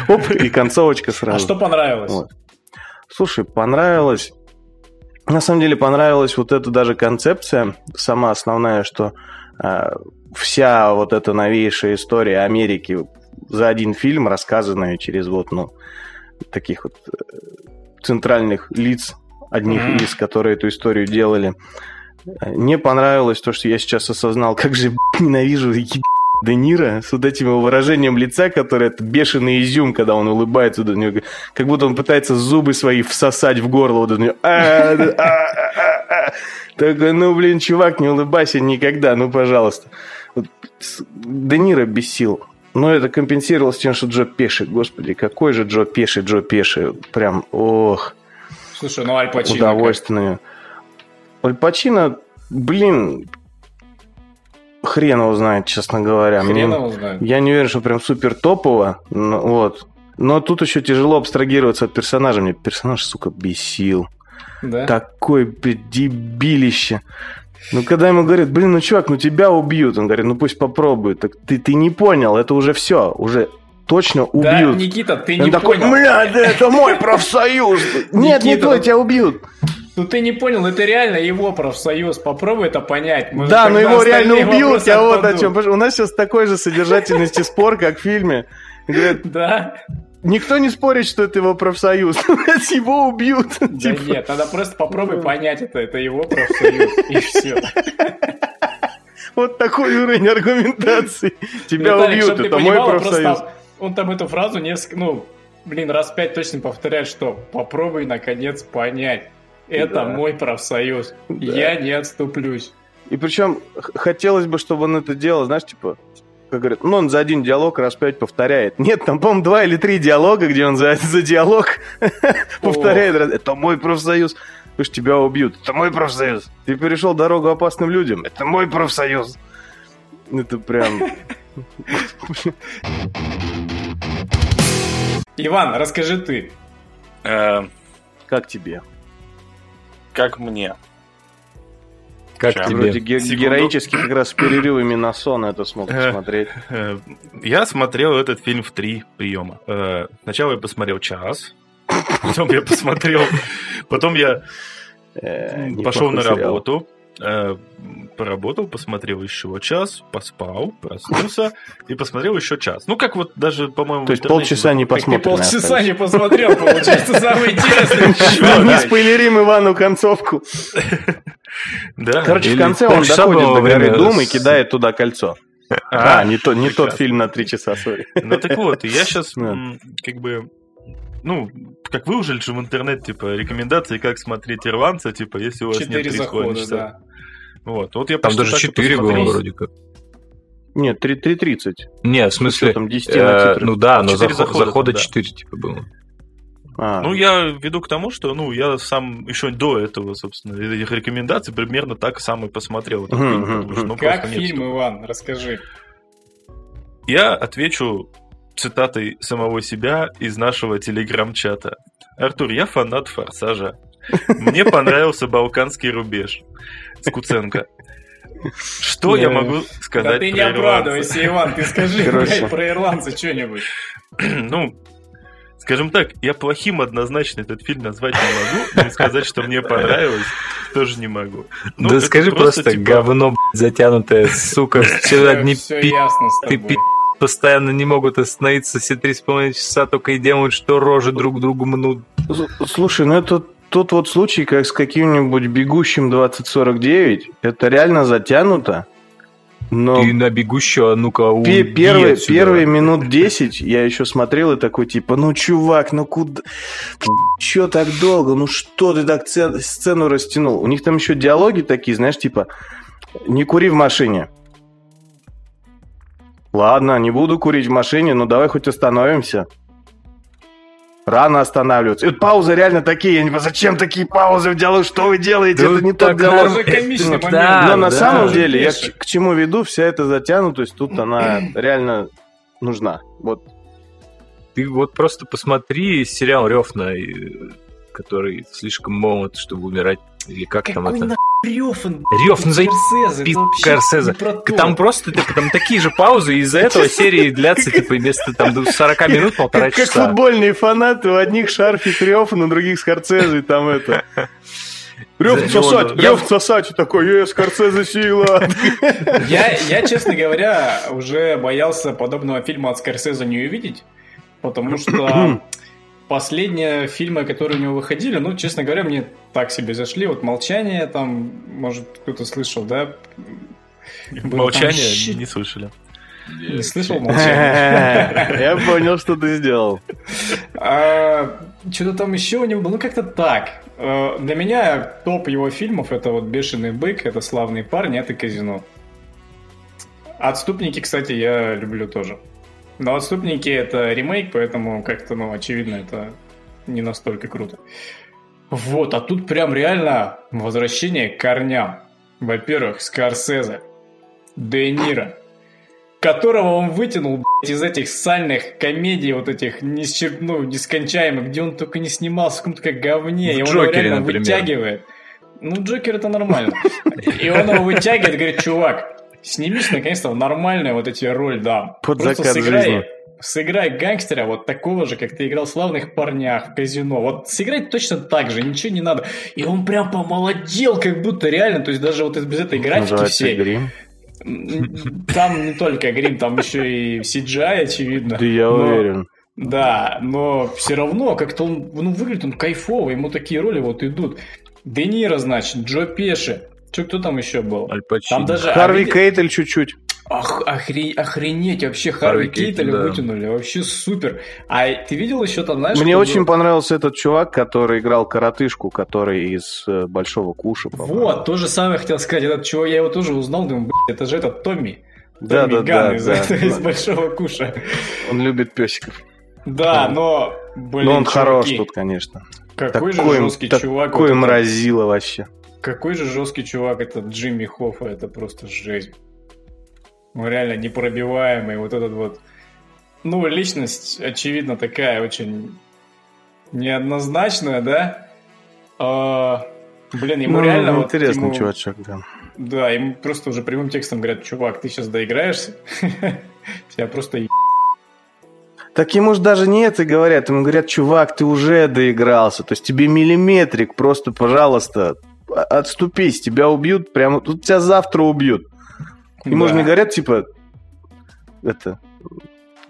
Оп, и концовочка А сразу. что понравилось? Вот. Слушай, понравилось. На самом деле понравилась вот эта даже концепция, сама основная, что э, вся вот эта новейшая история Америки за один фильм, рассказанная через вот, ну, таких вот э, центральных лиц, одних Мгм. лиц, которые эту историю делали. Э, Не понравилось то, что я сейчас осознал, как же ненавижу Де Ниро с вот этим его выражением лица, которое это бешеный изюм, когда он улыбается, до него, как будто он пытается зубы свои всосать в горло. Вот это у него, «А, а, а, а». Такой, ну, блин, чувак, не улыбайся никогда, ну, пожалуйста. Вот Де Ниро бесил. Но это компенсировалось тем, что Джо Пеши. Господи, какой же Джо Пеши, Джо Пеши. Прям, ох, Слушай, ну Аль Пачино. удовольствие. Аль Пачино, блин, хрен его знает, честно говоря. Хрен его знает. я не уверен, что прям супер топово. но вот. Но тут еще тяжело абстрагироваться от персонажа. Мне персонаж, сука, бесил. Да? Такой, дебилище. Ну, когда ему говорят, блин, ну, чувак, ну тебя убьют. Он говорит, ну пусть попробуют. Так ты, ты не понял, это уже все. Уже точно Да, убьют. Никита, ты он не такой, понял. бля, да это мой профсоюз. Нет, не твой, ну- тебя убьют. Ну ты не понял, это реально его профсоюз. Попробуй это понять. Может, Да, но его реально убьют. Я вот о чем. У нас сейчас такой же содержательности спор, как в фильме. Говорят, Да? Никто не спорит, что это его профсоюз. Его убьют. Да Типа, нет, надо просто попробуй понять это. Это его профсоюз. И все. Вот такой уровень аргументации. Тебя убьют, это мой профсоюз. Он там эту фразу несколько, ну, блин, раз пять точно повторяет, что попробуй наконец понять. Это Да. мой профсоюз. Да. Я не отступлюсь. И причем хотелось бы, чтобы он это делал, знаешь, типа, как говорят, ну, он за один диалог раз пять повторяет. Нет, там, по-моему, два или три диалога, где он за, за диалог повторяет. Это мой профсоюз. Потому что тебя убьют. Это мой профсоюз. Ты перешел дорогу опасным людям. Это мой профсоюз. Это прям... Иван, расскажи ты. Э, Как тебе? как мне? Как Ща. тебе? Вроде ге- героически как раз с перерывами на сон это смог Э. посмотреть. Э, Я смотрел этот фильм в три приема. Э, Сначала я посмотрел час, потом я посмотрел, потом я пошел на работу, э, поработал, посмотрел еще час, поспал, проснулся и посмотрел еще час. Ну, как вот даже, по-моему, То есть полчаса не посмотрим. полчаса не посмотрел, получается, самое интересное. Не спойлерим Ивану концовку. Да. Короче, в конце он доходит до горы Дум и кидает туда кольцо. А, А, не, то, не тот фильм на три часа, сори. Ну так вот, и я сейчас как бы ну, как выложили же в интернет, типа, рекомендации, как смотреть ирландца, типа, если у вас нет Четыре 3,5 захода, часа. да. Вот, вот я Там даже так и 4 было вроде как. Нет, 3- 3.30. Не, в смысле... там, 10 э, ну да, но заход- захода захода там, да. 4 типа было. А, Ну, я веду к тому, что, ну, я сам еще до этого, собственно, этих рекомендаций примерно так сам и посмотрел этот Мгм, фильм, потому что, ну, Как просто нет фильм, Иван? Расскажи. Я отвечу цитатой самого себя из нашего телеграм-чата. Артур, я фанат «Форсажа». Мне понравился «Балканский рубеж» с Куценко. Что я Да. могу Да сказать ты про не обрадуйся, Иван, ты скажи про ирландца что-нибудь. Ну, скажем так, я плохим однозначно этот фильм назвать не могу, но сказать, что мне понравилось, тоже не могу. Ну, да скажи просто, типа, говно блядь, затянутое, сука, все одни Все пи*** ты пи*** постоянно не могут остановиться все три с половиной часа, только и делают, что рожи друг другу мнут. Слушай, ну это тот вот случай, как с каким-нибудь бегущим 2049, это реально затянуто. Но Ты на бегущего, ну-ка, пе- уйди первые, отсюда. первые минут 10 я еще смотрел и такой, типа, ну, чувак, ну куда... Че так долго? Ну что ты так це- сцену растянул? У них там еще диалоги такие, знаешь, типа, не кури в машине. Ладно, не буду курить в машине, но давай хоть остановимся. Рано останавливаться. И вот паузы реально такие. Я не понимаю, зачем такие паузы в диалоге? Что вы делаете? Да это не тот так диалог. Момент. да, Но на да. самом деле, я к, к чему веду, вся эта затянутость, тут она реально нужна. Вот. Ты вот просто посмотри сериал Рёфна, э, который слишком молод, чтобы умирать. Или как там Какой это? на Рёфан? Рёфн, за Скорсезе, пи- это вообще Скорсезе. Там просто типа, там такие же паузы, и из-за этого серии длятся типа вместо там до 40 минут полтора Как, как часа. футбольные фанаты, у одних шарфик Рёфан, у других Скорцезе, там это... За- сосать, я- Рёфан сосать, такой, е, Скорцезе сила. Я, я, честно говоря, уже боялся подобного фильма от Скорсезе не увидеть, потому что последние фильмы, которые у него выходили, ну, честно говоря, мне так себе зашли. Вот «Молчание», там, может, кто-то слышал, да? Было там Молчание щи- не слышали. Не слышал «Молчание»? Я понял, что ты сделал. А, Что-то там еще у него было, ну как-то так. А, Для меня топ его фильмов это вот «Бешеный бык», это «Славные парни», это «Казино». «Отступники», кстати, я люблю тоже. Но «Отступники» это ремейк, поэтому как-то, ну, очевидно, это не настолько круто. Вот, а тут прям реально возвращение к корням. Во-первых, Скорсезе, Де Ниро, которого он вытянул блядь, из этих сальных комедий, вот этих несчер... ну, нескончаемых, где он только не снимался, в каком-то как говне, В и он «Джокере», его реально например. вытягивает. Ну, Джокер это нормально. И он его вытягивает, говорит, чувак, снимись наконец-то в нормальную вот эти роль, да. Под Просто закат сыграй, жизни. сыграй гангстера вот такого же, как ты играл в «Славных парнях», в «Казино». Вот сыграть точно так же, ничего не надо. И он прям помолодел, как будто реально, то есть даже вот без этой графики Называется всей. грим. Там не только грим, там еще и CGI, очевидно. Да я Но- уверен. Да, но все равно как-то он, ну, выглядит он кайфово, ему такие роли вот идут. Де Ниро, значит, Джо Пеши. Че, кто там еще был? Там даже... Харви а, Кейтель чуть-чуть. Ах, охре- охренеть, вообще Харви Харви Кейтеля Кейтель, да. вытянули, вообще супер. А ты видел еще там, знаешь... Мне очень был? понравился этот чувак, который играл коротышку, который из э, Большого Куша, по-моему. Вот, то же самое хотел сказать. Этот чего я его тоже узнал, думаю, это же этот Томми. Да, Томми да, Ган да, из, да. этого- из Большого Куша. Он любит песиков. Да, но, блин, Но он хорош чуваки, тут, конечно. Какой же Такой, жесткий чувак. такой вот мразило вообще. Какой же жесткий чувак этот Джимми Хоффа, это просто жесть. Ну, реально непробиваемый, вот этот вот... Ну, личность, очевидно, такая очень неоднозначная, да? А, блин, ему Ну, реально... вот интересный ему- чувачок, да. Да, ему просто уже прямым текстом говорят, чувак, ты сейчас доиграешься, тебя просто Так ему же даже не это говорят, ему говорят, чувак, ты уже доигрался, то есть тебе миллиметрик, просто, пожалуйста, отступись, тебя убьют прямо, тут тебя завтра убьют. Ему Да. же не говорят, типа, это,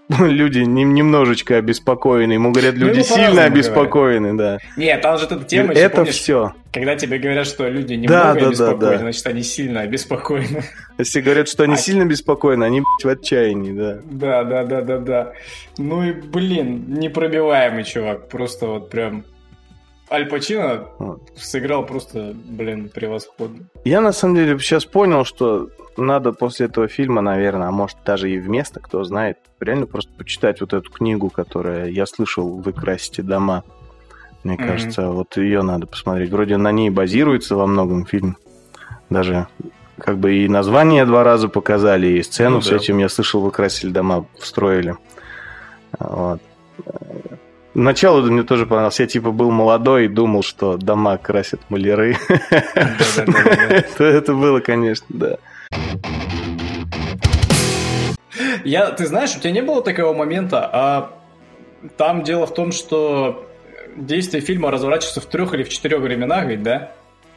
люди нем- немножечко обеспокоены. Ему говорят, Ну, люди ему сильно обеспокоены, да. Нет, там же эта тема, еще, Это помнишь, все. когда тебе говорят, что люди Да, немного да, да, обеспокоены, да. значит, они сильно обеспокоены. Если говорят, что они А- сильно беспокоены, они, в отчаянии, да. Да, да, да, да, да. Ну и, блин, непробиваемый чувак. Просто вот прям... Аль Пачино Вот. сыграл просто, блин, превосходно. Я, на самом деле, сейчас понял, что надо после этого фильма, наверное, а может даже и вместо, кто знает, реально просто почитать вот эту книгу, которая я слышал «Вы красите дома». Мне Мгм. кажется, вот ее надо посмотреть. Вроде на ней базируется во многом фильм. Даже как бы и название два раза показали, и сцену Ну с да. этим, я слышал, «Вы красили дома» встроили. Вот. Начало мне тоже понравилось. Я типа был молодой и думал, что дома красят маляры. Это было, конечно, да. Я, ты знаешь, у тебя не было такого момента, а там дело в том, что действие фильма разворачивается в трех или в четырех временах, ведь, да?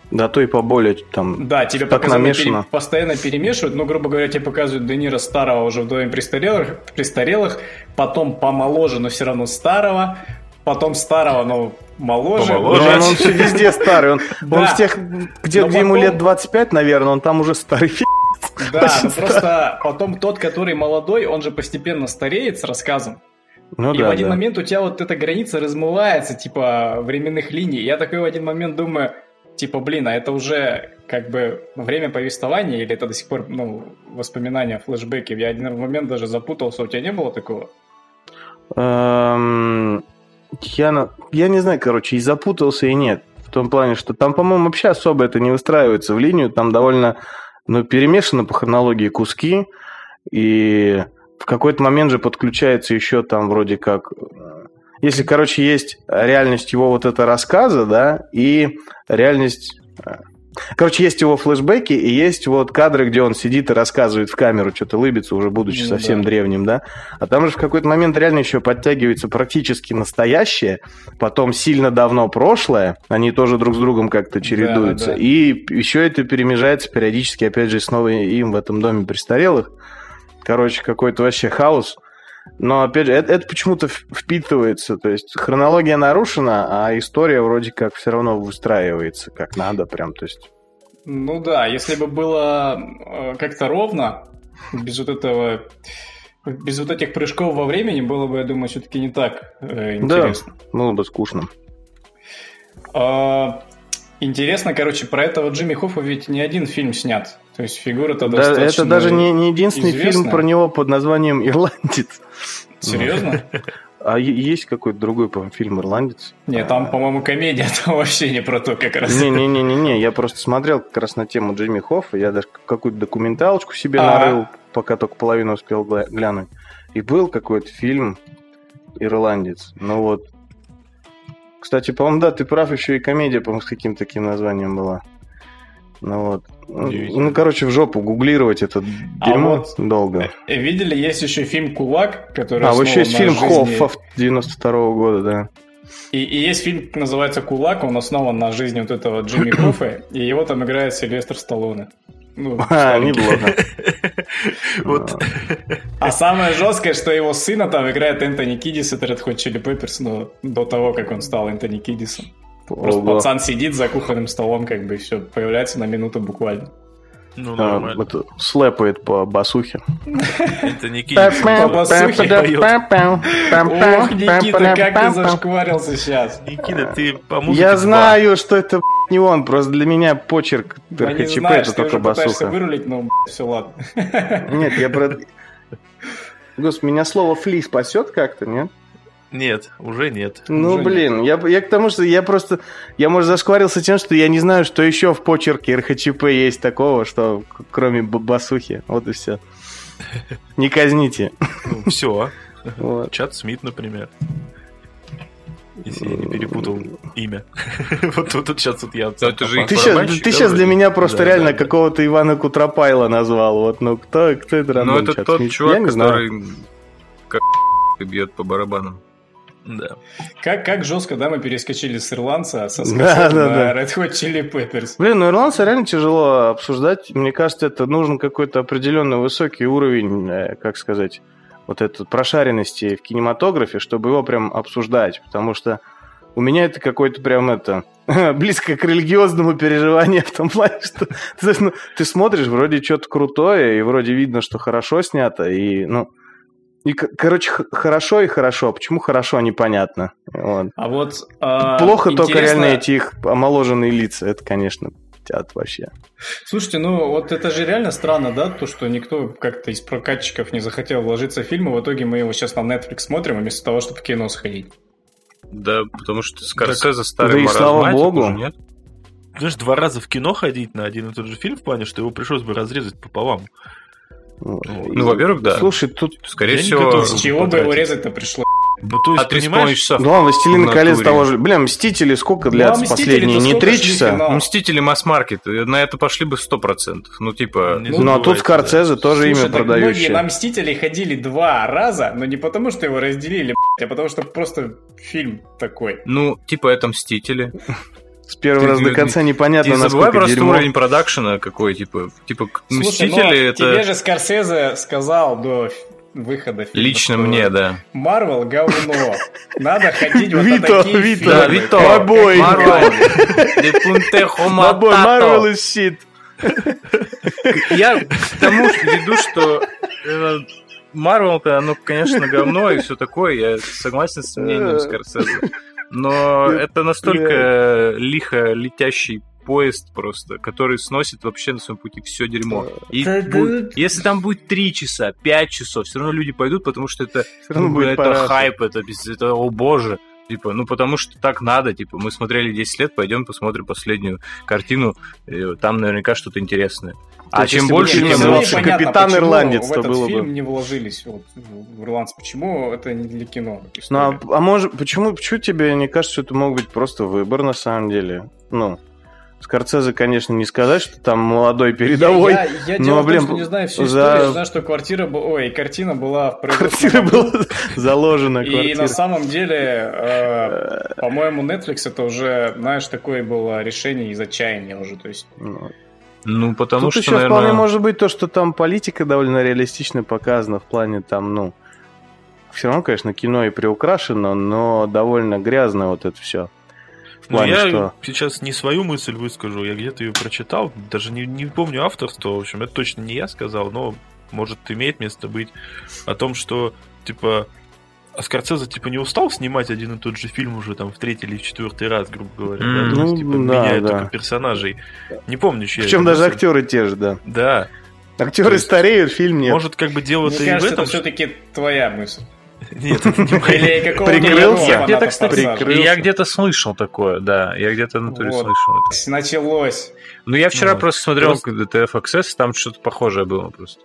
Да, то и поболее там. Да, тебе Так постоянно, намешано. пере- постоянно перемешивают, ну, грубо говоря, тебе показывают Де Ниро старого уже в доме престарелых, престарелых, потом помоложе, но все равно старого, потом старого, но моложе. Ну, Помоложе. он, он все везде старый. Он, он Да. в тех, где, Но где ему потом- лет 25, наверное, он там уже старый. Да, Очень но просто потом тот, который молодой, он же постепенно стареет с рассказом. Ну и да, в один да. момент у тебя вот эта граница размывается, типа, временных линий. Я такой в один момент думаю, типа, блин, а это уже как бы время повествования или это до сих пор, ну, воспоминания, флешбеки? Я один момент даже запутался, у тебя не было такого? Эм, Я, на- я не знаю, короче, и запутался, и нет. В том плане, что там, по-моему, вообще особо это не выстраивается в линию. Там довольно ну, перемешаны по хронологии куски. И в какой-то момент же подключается еще там вроде как... Если, короче, есть реальность его вот этого рассказа, да, и реальность... э, Короче, есть его флешбеки, и есть вот кадры, где он сидит и рассказывает в камеру, что-то лыбится, уже будучи Ну совсем да. древним, да. А там же в какой-то момент реально еще подтягивается практически настоящее, потом сильно давно прошлое, они тоже друг с другом как-то чередуются. да. И еще это перемежается периодически, опять же, снова им в этом доме престарелых. Короче, какой-то вообще хаос. Но, опять же, это, это почему-то впитывается. То есть хронология нарушена, а история вроде как все равно выстраивается как надо прям. То есть Ну да, если бы было э, как-то ровно, без вот этого, без вот этих прыжков во времени, было бы, я думаю, все-таки не так э, интересно. было бы скучно. А, Интересно, короче, про этого Джимми Хоффа ведь не один фильм снят. То есть фигура-то Да, достаточно... это даже не, не единственный известная. фильм про него под названием «Ирландец». Серьезно? А есть какой-то другой, по-моему, фильм «Ирландец»? Нет, там, по-моему, комедия, там вообще не про то как раз. Не-не-не-не, я просто смотрел как раз на тему Джимми Хоффа, я даже какую-то документалочку себе А. нарыл, пока только половину успел гля- глянуть. И был какой-то фильм «Ирландец». Ну вот. Кстати, по-моему, да, ты прав, еще и комедия, по-моему, с каким-то таким названием была. Ну вот. Ну. Ну, короче, в жопу гуглировать это А дерьмо вот- долго. Э, Видели, есть еще фильм «Кулак», который А, вот еще есть фильм жизни- Хоффа 92 года, да. И, и есть фильм, называется «Кулак», он основан на жизни вот этого Джимми Хоффа, и его там играет Сильвестр Сталлоне. Ну, А, неплохо. Вот. А самое жесткое, что его сына там играет Энтони Кидис, это Red Hot Chili Peppers, ну, до того, как он стал Энтони Кидисом. Просто Ого. пацан сидит за кухонным столом, как бы, и все, появляется на минуту буквально. Ну, А, нормально. это слэпает по басухе. Это Кидис. По басухе Ох, Никита, как ты зашкварился сейчас. Никита, ты по музыке Я знаю, что это не он, просто для меня почерк РХЧП это ты только уже пытаешься басуха. вырулить, но все, ладно. Нет, я про... Господи, меня слово фли спасет как-то, нет? Нет, уже нет. Ну, Уже блин, я, я к тому, что я просто... Я, может, зашкварился тем, что я не знаю, что еще в почерке РХЧП есть такого, что кроме басухи. Вот и все. Не казните. Ну, все. Вот. Чат Смит, например. Если я не перепутал имя. Вот тут вот сейчас вот я... Ты сейчас, ты для меня просто Да, реально да, какого-то Ивана Кутропайла назвал. Вот, ну кто, кто это Ну, это тот чувак, который как бьет по барабанам. Да. Как, как жестко, да, мы перескочили с ирландца со Да, да, на да. Red Hot Chili Peppers. Блин, ну ирландца реально тяжело обсуждать. Мне кажется, это нужен какой-то определенный высокий уровень, э, как сказать, вот этой прошаренности в кинематографе, чтобы его прям обсуждать. Потому что у меня это какое-то прям это близко к религиозному переживанию в том плане, что ты, ну, ты смотришь, вроде что-то крутое, и вроде видно, что хорошо снято, и, ну, и, короче, хорошо и хорошо. Почему хорошо, непонятно. Вот. А вот... а, Плохо только интересно- реально эти их омоложенные лица. Это, конечно, тят вообще. Слушайте, ну вот это же реально странно, да, то, что никто как-то из прокатчиков не захотел вложиться в фильм, и в итоге мы его сейчас на Netflix смотрим, вместо того, чтобы в кино сходить. Да, потому что Скорсезе старый да и слава богу. уже, нет? Знаешь, два раза в кино ходить на один и тот же фильм в плане, что его пришлось бы разрезать пополам. Вот. Ну, во-первых, да. Слушай, тут... Скорее всего... готов. С чего бы его резать-то пришло? Ну, то А есть, с половиной понимаешь, часа. Ну, ладно, «Властелин колец» того же... Бля, «Мстители» сколько длятся Ну, а «Мстители» последние? Не три часа? кино? Мстители масс-маркет. На это пошли бы 100%. Ну, типа... Не Ну, а тут забывайте, Скорсезе тоже Слушай, имя продающее. на «Мстителей» ходили два раза, но не потому, что его разделили, а потому, что просто фильм такой. Ну, типа это Мстители. С первого Ты- раза до ты- конца Не непонятно, забывай насколько просто дерьмо. уровень продакшена какой, типа, типа Слушай, Мстители но это тебе же Скорсезе сказал до выхода фильма, лично мне, да. Марвел говно. Надо ходить вот на Вито, такие Вито. фильмы. Да, Вито. Мобой. Марвел. Marvel is shit. Я к тому что веду, что э, Марвел-то, оно, конечно, говно и все такое, я согласен с мнением Скорсезе. Но это настолько лихо летящий поезд просто, который сносит вообще на своем пути все дерьмо. И Да, будет- да. если там будет 3 часа, 5 часов, все равно люди пойдут, потому что это, Всё равно ну, будет это хайп, это, без- это, о боже. Типа, ну потому что так надо, типа, мы смотрели 10 лет, пойдем посмотрим последнюю картину, и там наверняка что-то интересное. А есть, чем бы больше, тем лучше. Понятно, «Капитан почему Ирландец», в то было бы. фильм не вложились вот, в ирландец. Почему это не для кино? Ну, а, история? а может, почему, почему тебе не кажется, что это мог быть просто выбор на самом деле? Ну, Скорцезе, конечно, не сказать, что там молодой передовой. Я, я, я но, дело в том, блин, что не знаю всю за- историю, знаю, что квартира была... Ой, картина была в Квартира была заложена. И квартира. на самом деле, э, по-моему, Netflix это уже, знаешь, такое было решение из отчаяния уже. То есть, Ну, Ну, потому Тут что, еще наверное... вполне может быть то, что там политика довольно реалистично показана в плане там, ну, все равно, конечно, кино и приукрашено, но довольно грязно вот это все. В Ну, я что... сейчас не свою мысль выскажу, я где-то ее прочитал, даже не, не помню авторство, в общем, это точно не я сказал, но может имеет место быть о том, что, типа, а Скорцезе, типа, не устал снимать один и тот же фильм уже там в третий или в четвертый раз, грубо говоря, да? М, То есть, ну, типа, да, меняет да. только персонажей. Не помню, чья Причем даже мысль. актеры те же, да. Да. Актеры есть, стареют, фильм нет. Может, как бы дело-то и в кажется, этом... это все-таки твоя мысль. Нет, это не моя. Или какого-то Прикрылся? где-то, кстати, прикрылся. Я где-то слышал такое, да. Я где-то на натуре Вот. слышал это. Началось. Ну, я вчера Ну, просто смотрел просто- DTF Access, там что-то похожее было просто.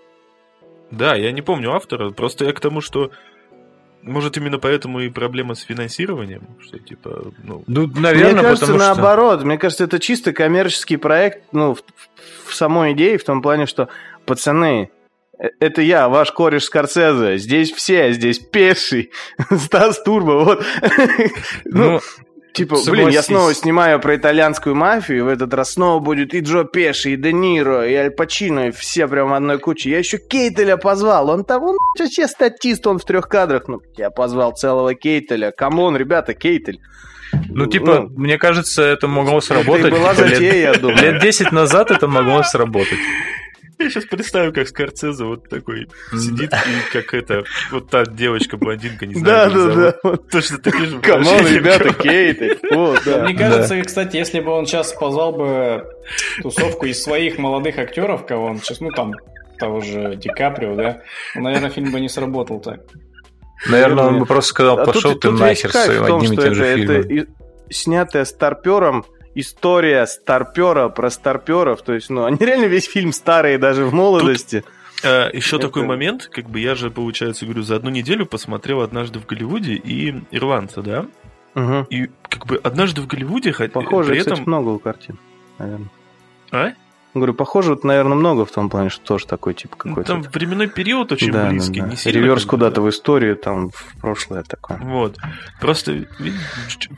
Да, я не помню автора, просто я к тому, что может именно поэтому и проблема с финансированием, что типа, ну, Ну, Мне наверное, кажется, потому что... наоборот. Мне кажется, это чисто коммерческий проект, ну, в, в самой идее, в том плане, что, пацаны, это я, ваш кореш Скорсезе. Здесь все, здесь Пеший, Стас Турбо, вот. Ну, Ну, Типа, блин, я согласись. снова снимаю про итальянскую мафию, и в этот раз снова будет и Джо Пеши, и Де Ниро, и Аль Пачино, и все прям в одной куче. Я еще Кейтеля позвал, он там, он вообще статист, он в трех кадрах. Ну, я позвал целого Кейтеля. Come on, ребята, Кейтель. ну, типа, мне кажется, это могло это сработать. была лет- затея, я думаю. Лет 10 назад это могло сработать. Я сейчас представлю, как Скорсезе вот такой сидит, и как это, вот та девочка-блондинка, не Да, знаю, да, да. вот. Точно такие же Come on, выражения. ребята, да. Мне кажется, кстати, если бы он сейчас позвал бы тусовку из своих молодых актеров, кого он сейчас, ну там, того же Ди Каприо, да, наверное, фильм бы не сработал так. Наверное, он бы просто сказал, А пошел ты нахер своим одним и тем же фильмом. снятая старпером история старпера про старперов. То есть, ну, они реально весь фильм старые даже в молодости. А, еще Это- такой момент, как бы я же, получается, говорю, за одну неделю посмотрел однажды в Голливуде и ирландца, да? Мгм. И как бы однажды в Голливуде, хотя Похоже, при кстати, этом... много у картин, наверное. А? Говорю, похоже, вот, наверное, много в том плане, что тоже такой тип Ну, какой-то. Там временной период очень Да, да, близкий. да. Не сильно, Реверс куда-то в историю, там, в прошлое такое. Вот. Просто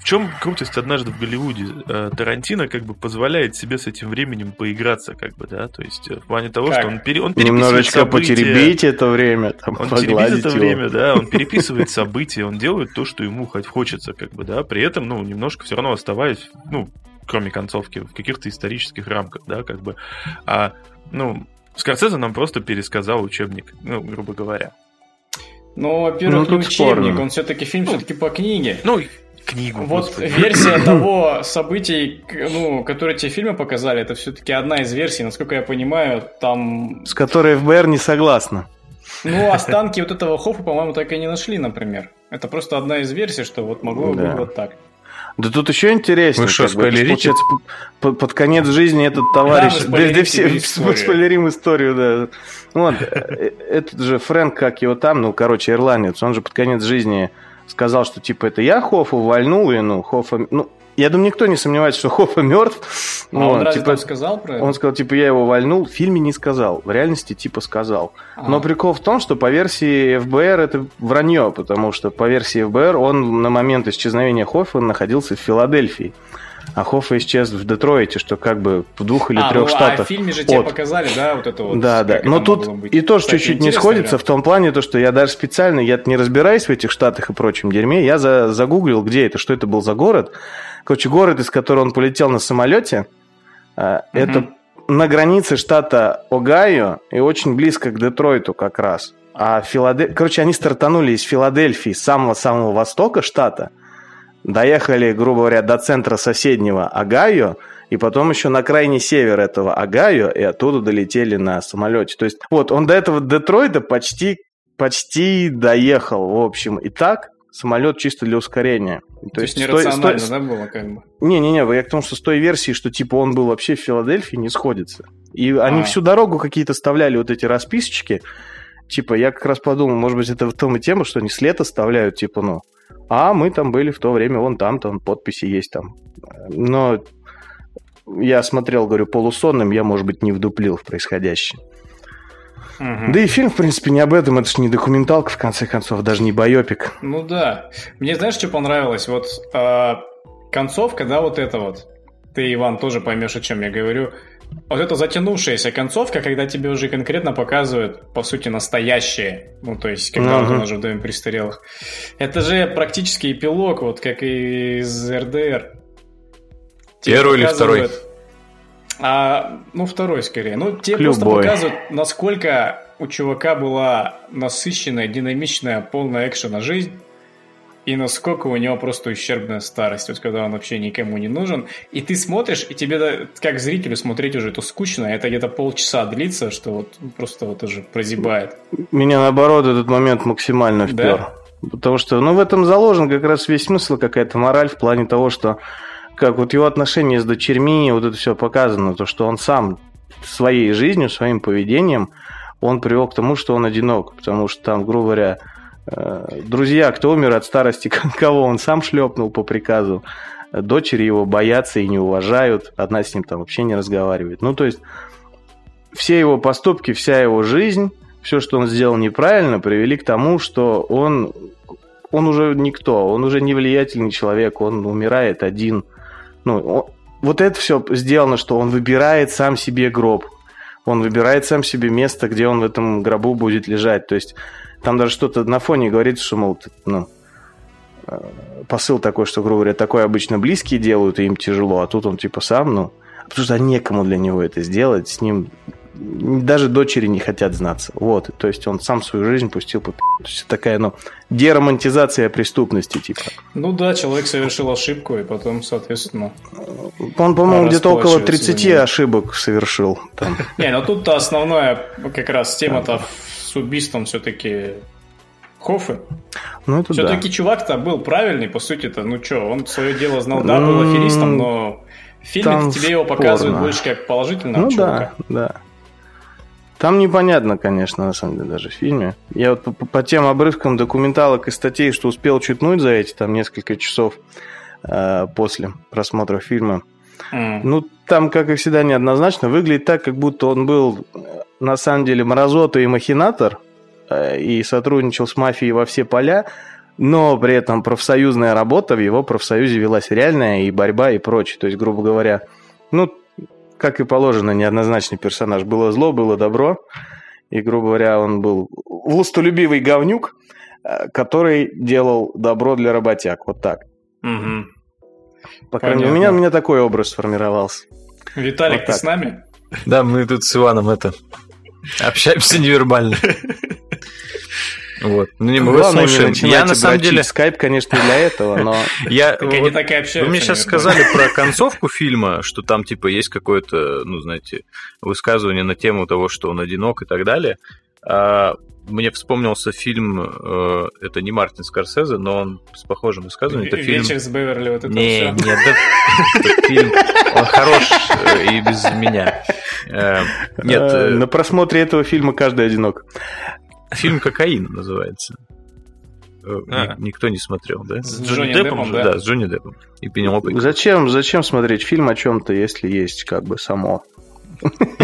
в чем крутость однажды в Голливуде? Э, Тарантино как бы позволяет себе с этим временем поиграться, как бы, да, то есть э, в плане того, Как? что он, пере, он переписывает Немножечко события, потеребить это время, там, он теребит погладить это его. время, да, он переписывает события, он делает то, что ему хоть хочется, как бы, да, при этом, ну, немножко все равно оставаясь, ну, кроме концовки, в каких-то исторических рамках, да, как бы, а, ну, Скорсезе нам просто пересказал учебник, ну, грубо говоря. Ну, во-первых, Ну, не учебник, спорно. он все-таки фильм все-таки по книге. Ну, книгу. Вот господи. версия того событий, ну, которые тебе фильмы показали, это все-таки одна из версий, насколько я понимаю, там, С которой ФБР не согласна. ну, останки вот этого Хоффа, по-моему, так и не нашли, например. Это просто одна из версий, что вот могло Да. быть вот так. Да тут еще интереснее. Вы что, бы, спойлерите? получается, п- п- под конец жизни этот товарищ... Да, да все, историю. спойлерим историю, да. Вот, э, этот же Фрэнк, как его там, ну, короче, ирландец, он же под конец жизни сказал, что, типа, это я Хоффа вальнул, и, ну, Хоффа... Ну, я думаю, никто не сомневается, что Хоффа мертв. А он Вот, разве типа, там сказал про это? он сказал, типа, я его вальнул. В фильме не сказал. В реальности, типа, сказал. А. Но прикол в том, что по версии ФБР это вранье, потому что по версии ФБР он на момент исчезновения Хоффа находился в Филадельфии. А Хоффа исчез в Детройте, что как бы в двух или А, трех ну, а штатах. в фильме же тебе от. показали, да, вот это вот. Да, да. Но тут и тоже чуть-чуть не сходится вариант. в том плане, то, что я даже специально, я не разбираюсь в этих штатах и прочем дерьме, я за, загуглил, где это, что это был за город. Короче, город, из которого он полетел на самолете, э, это на границе штата Огайо и очень близко к Детройту как раз. А Филадель... Короче, они стартанули из Филадельфии, самого-самого востока штата, доехали, грубо говоря, до центра соседнего Огайо, и потом еще на крайний север этого Огайо, и оттуда долетели на самолете. То есть, вот, он до этого Детройта почти, почти доехал, в общем. И так, самолет чисто для ускорения. То, есть стой- нерационально, стой- да, было как бы? не-не-не, я к тому, что с той версии, что типа он был вообще в Филадельфии, не сходится. И они А. всю дорогу какие-то вставляли вот эти расписочки. Типа, я как раз подумал, может быть, это в том и тема, что они след оставляют, типа, ну, а мы там были в то время, вон там, там подписи есть там. Но я смотрел, говорю, полусонным, я, может быть, не вдуплил в происходящее. Мгм. Да и фильм, в принципе, не об этом, это же не документалка, в конце концов, даже не байопик. Ну да. Мне знаешь, что понравилось? Вот а, концовка, да, вот это вот. Ты, Иван, тоже поймешь, о чем я говорю. Вот эта затянувшаяся концовка, когда тебе уже конкретно показывают, по сути, настоящее. Ну, то есть, когда Мгм. он уже в доме престарелых. Это же практически эпилог, вот как и из РДР. Тебе Первый или второй? А, ну, второй скорее. Ну, тебе Любой. просто показывают, насколько у чувака была насыщенная, динамичная, полная экшена жизнь, и насколько у него просто ущербная старость, вот когда он вообще никому не нужен. И ты смотришь, и тебе, как зрителю, смотреть уже это скучно, это где-то полчаса длится, что вот просто вот уже прозябает. Меня, наоборот, этот момент максимально впер. Да? Потому что, ну, в этом заложен как раз весь смысл, какая-то мораль в плане того, что как вот его отношения с дочерьми, вот это все показано, то, что он сам своей жизнью, своим поведением, он привел к тому, что он одинок, потому что там, грубо говоря, друзья, кто умер от старости, кого он сам шлепнул по приказу, дочери его боятся и не уважают, одна с ним там вообще не разговаривает. Ну, то есть, все его поступки, вся его жизнь, все, что он сделал неправильно, привели к тому, что он, он уже никто, он уже не влиятельный человек, он умирает один. Ну, он- вот это все сделано, что он выбирает сам себе гроб, он выбирает сам себе место, где он в этом гробу будет лежать. То есть там даже что-то на фоне говорится, что, мол, ну, э, посыл такой, что, грубо говоря, такое обычно близкие делают, и им тяжело, а тут он типа сам, ну, потому что некому для него это сделать, с ним даже дочери не хотят знаться. Вот, то есть он сам свою жизнь пустил по. То есть такая, ну, деромантизация преступности, типа. Ну да, человек совершил ошибку, и потом, соответственно... Он, по-моему, где-то около Расплачиваться 30 за неё. ошибок совершил. Там. Не, ну тут-то основная как раз тема-то с убийством все-таки Хоффы. Ну, это да. Все-таки чувак-то был правильный, по сути-то. Ну что, он свое дело знал, да, был аферистом, но в фильме тебе его показывают больше как положительного Ну чувака. да, да. Там непонятно, конечно, на самом деле, даже в фильме. Я вот по, по- тем обрывкам документалок и статей, что успел читнуть за эти там несколько часов э, после просмотра фильма, М. Ну, там, как и всегда, неоднозначно. Выглядит так, как будто он был, э, на самом деле, мразота и махинатор, э, и сотрудничал с мафией во все поля, но при этом профсоюзная работа в его профсоюзе велась реальная, и борьба, и прочее. То есть, грубо говоря, ну, как и положено, неоднозначный персонаж. Было зло, было добро, и, грубо говоря, он был властолюбивый говнюк, э, который делал добро для работяг. Вот так. Мгм. По крайней мере, у меня, у меня такой образ сформировался. Виталик, Вот ты с нами? Да, мы тут с Иваном это общаемся невербально. Вот. Ну, не, мы Главное, не слушаем. начинайте Я на самом деле... скайп, конечно, для этого, но Я, Так вот так и общаются. Вы мне сейчас сказали про концовку фильма, что там типа есть какое-то, ну, знаете, высказывание на тему того, что он одинок и так далее. А, мне вспомнился фильм, э, это не Мартин Скорсезе, но он с похожим высказыванием. Это фильм... Вечер с Беверли, вот это Не, все. нет, да, этот фильм, он хорош э, и без меня. Э, Нет, на просмотре этого фильма каждый одинок. Фильм «Кокаин» называется. Э, А. ни- Никто не смотрел, да? С Джонни Джонни Деппом Деппом, же, да? Да, с Джонни Деппом и Пенелопой. Зачем, зачем смотреть фильм о чем-то, если есть как бы само?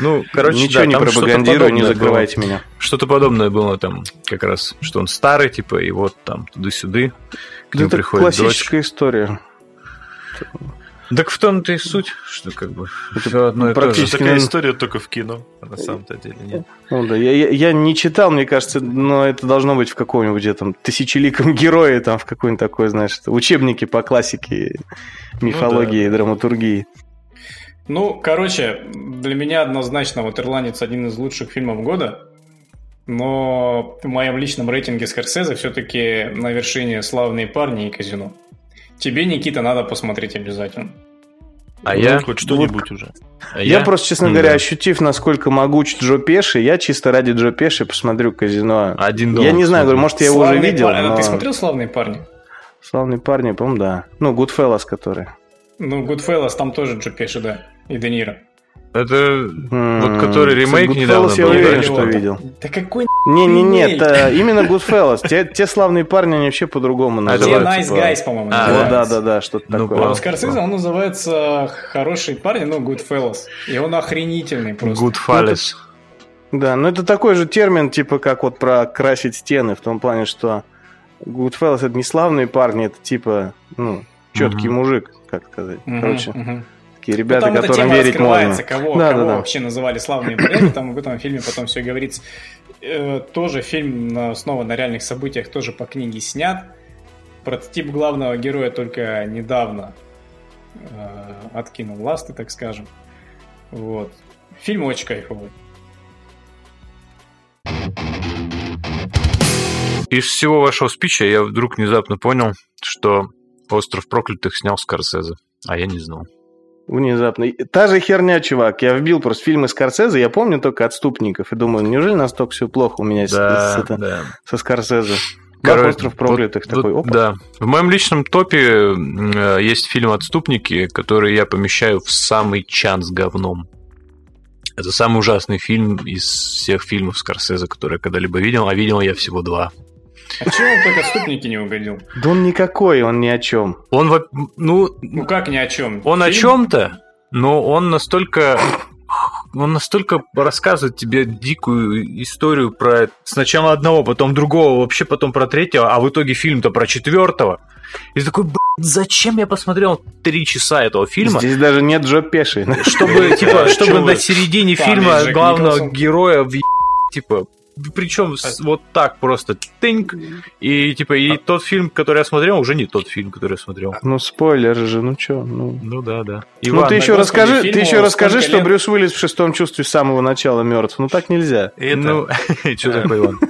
Ну, короче, Ничего не пропагандирую, не закрывайте меня. Что-то подобное было там как раз, что он старый, типа, и вот там Да нему это классическая история. Так в том-то и суть, что как бы все одно и то же. практически- Такая история только в кино, а на самом-то деле нет. Ну да, я, я- я не читал, мне кажется, но это должно быть в каком-нибудь этом тысячеликом герое, там в какой-нибудь такой, знаешь, учебнике по классике, мифологии и драматургии. Ну, короче, для меня однозначно вот «Ирландец» один из лучших фильмов года, но в моем личном рейтинге Скорсезе все-таки на вершине «Славные парни» и «Казино». Тебе, Никита, надо посмотреть обязательно. А Ну, я, хоть что-нибудь уже. а Я, просто, честно М, говоря, да. ощутив, насколько могуч Джо Пеши, я чисто ради Джо Пеши посмотрю казино. один я дома не знаю, говорю, может, я его уже «Славные видел. парни». А но- Ты смотрел «Славные парни»? Славные парни, по-моему, да. Ну, Goodfellas, который. Ну, «Гудфеллас», там тоже Джо Пеши, да, и Де Ниро. Это М, вот который ремейк Goodfellas недавно я был. уверен, да? что видел. Да какой Не-не-не, ремейк? это именно Goodfellas. Те, те славные парни, они вообще по-другому А, называются. Nice типа. Guys, по-моему, А, Вот, называется. да-да-да, что-то Ну, такое. У. Скорсезе он называется «Хорошие парни», ну, Goodfellas. И он охренительный просто. Goodfellas. Да, ну это такой же термин, типа как вот про красить стены, в том плане, что Goodfellas это не славные парни, это типа, ну, четкий мужик, как сказать. Короче. Такие Ну, ребята, эта которым тема верить можно. кого, Да, кого да, да. вообще называли славными парнями, там в этом фильме потом все говорится. Э, тоже фильм на, снова на реальных событиях, тоже по книге снят. Прототип главного героя только недавно э, откинул ласты, так скажем. Вот. Фильм очень кайфовый. Из всего вашего спича я вдруг внезапно понял, что «Остров проклятых» снял Скорсезе, а я не знал. Внезапно. И Та же херня, чувак. Я вбил просто фильмы Скорсезе, я помню только «Отступников», и думаю, неужели настолько все плохо у меня с- с- Да, это- да. со Скорсезе? Короче, Как «Остров проклятых» вот- такой, опа. Да. В моем личном топе э, есть фильм «Отступники», который я помещаю в самый чан с говном. Это самый ужасный фильм из всех фильмов Скорсезе, которые я когда-либо видел, а видел я всего два. А чего он только отступники не угодил? Да он никакой, он ни о чем. Он, во- ну, Ну как ни о чем? он о Фильм- чем-то, но он настолько он настолько рассказывает тебе дикую историю про сначала одного, потом другого, вообще потом про третьего, а в итоге фильм-то про четвертого. И ты такой, «Блин, зачем я посмотрел три часа этого фильма? Здесь даже нет Джо Пеши. Чтобы, типа, А чтобы на середине фильма главного героя в типа, причем вот так просто тынк, и типа, и тот фильм, который я смотрел, уже не тот фильм, который я смотрел. Ну, спойлер же, ну чё, ну... Ну да, да. ну Иван, ты еще расскажи, ты еще расскажи, что лет? Брюс Уиллис в шестом чувстве с самого начала мертв. Ну так нельзя. Это... Ну, что такое, Иван?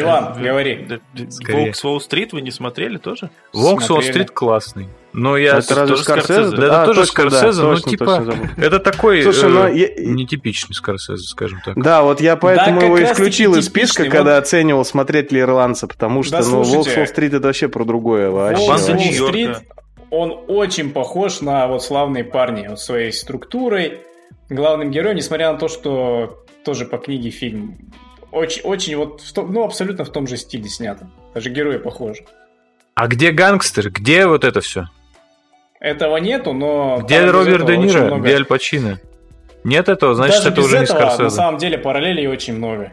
Иван, говори. Да, да. Волк с Уолл-стрит вы не смотрели тоже? Волк с. Уолл-стрит классный. Но я... это разве тоже Скорсезе? Скорсезе? Да, это А, тоже точно, да, Скорсезе, ну, точно, типа- точно забыл. Это такой Слушай, э, я- нетипичный Скорсезе, скажем так. Да, вот я поэтому Да, его исключил из списка, типичный, когда вот. оценивал, смотреть ли ирландца, потому что, Да, ну, Волк с Уолл-стрит это вообще про другое вообще. Волк он очень похож на вот славные парни, вот своей структурой, главным героем, несмотря на то, что тоже по книге фильм очень, очень вот, в том- ну, абсолютно в том же стиле снято. Даже герои похожи. А где гангстер? Где вот это все? Этого нету, но... Где Роберт Де Ниро? много- Где Аль Пачино? Нет этого, значит, Даже это уже не этого, на Скорсезе. самом деле, параллелей очень много.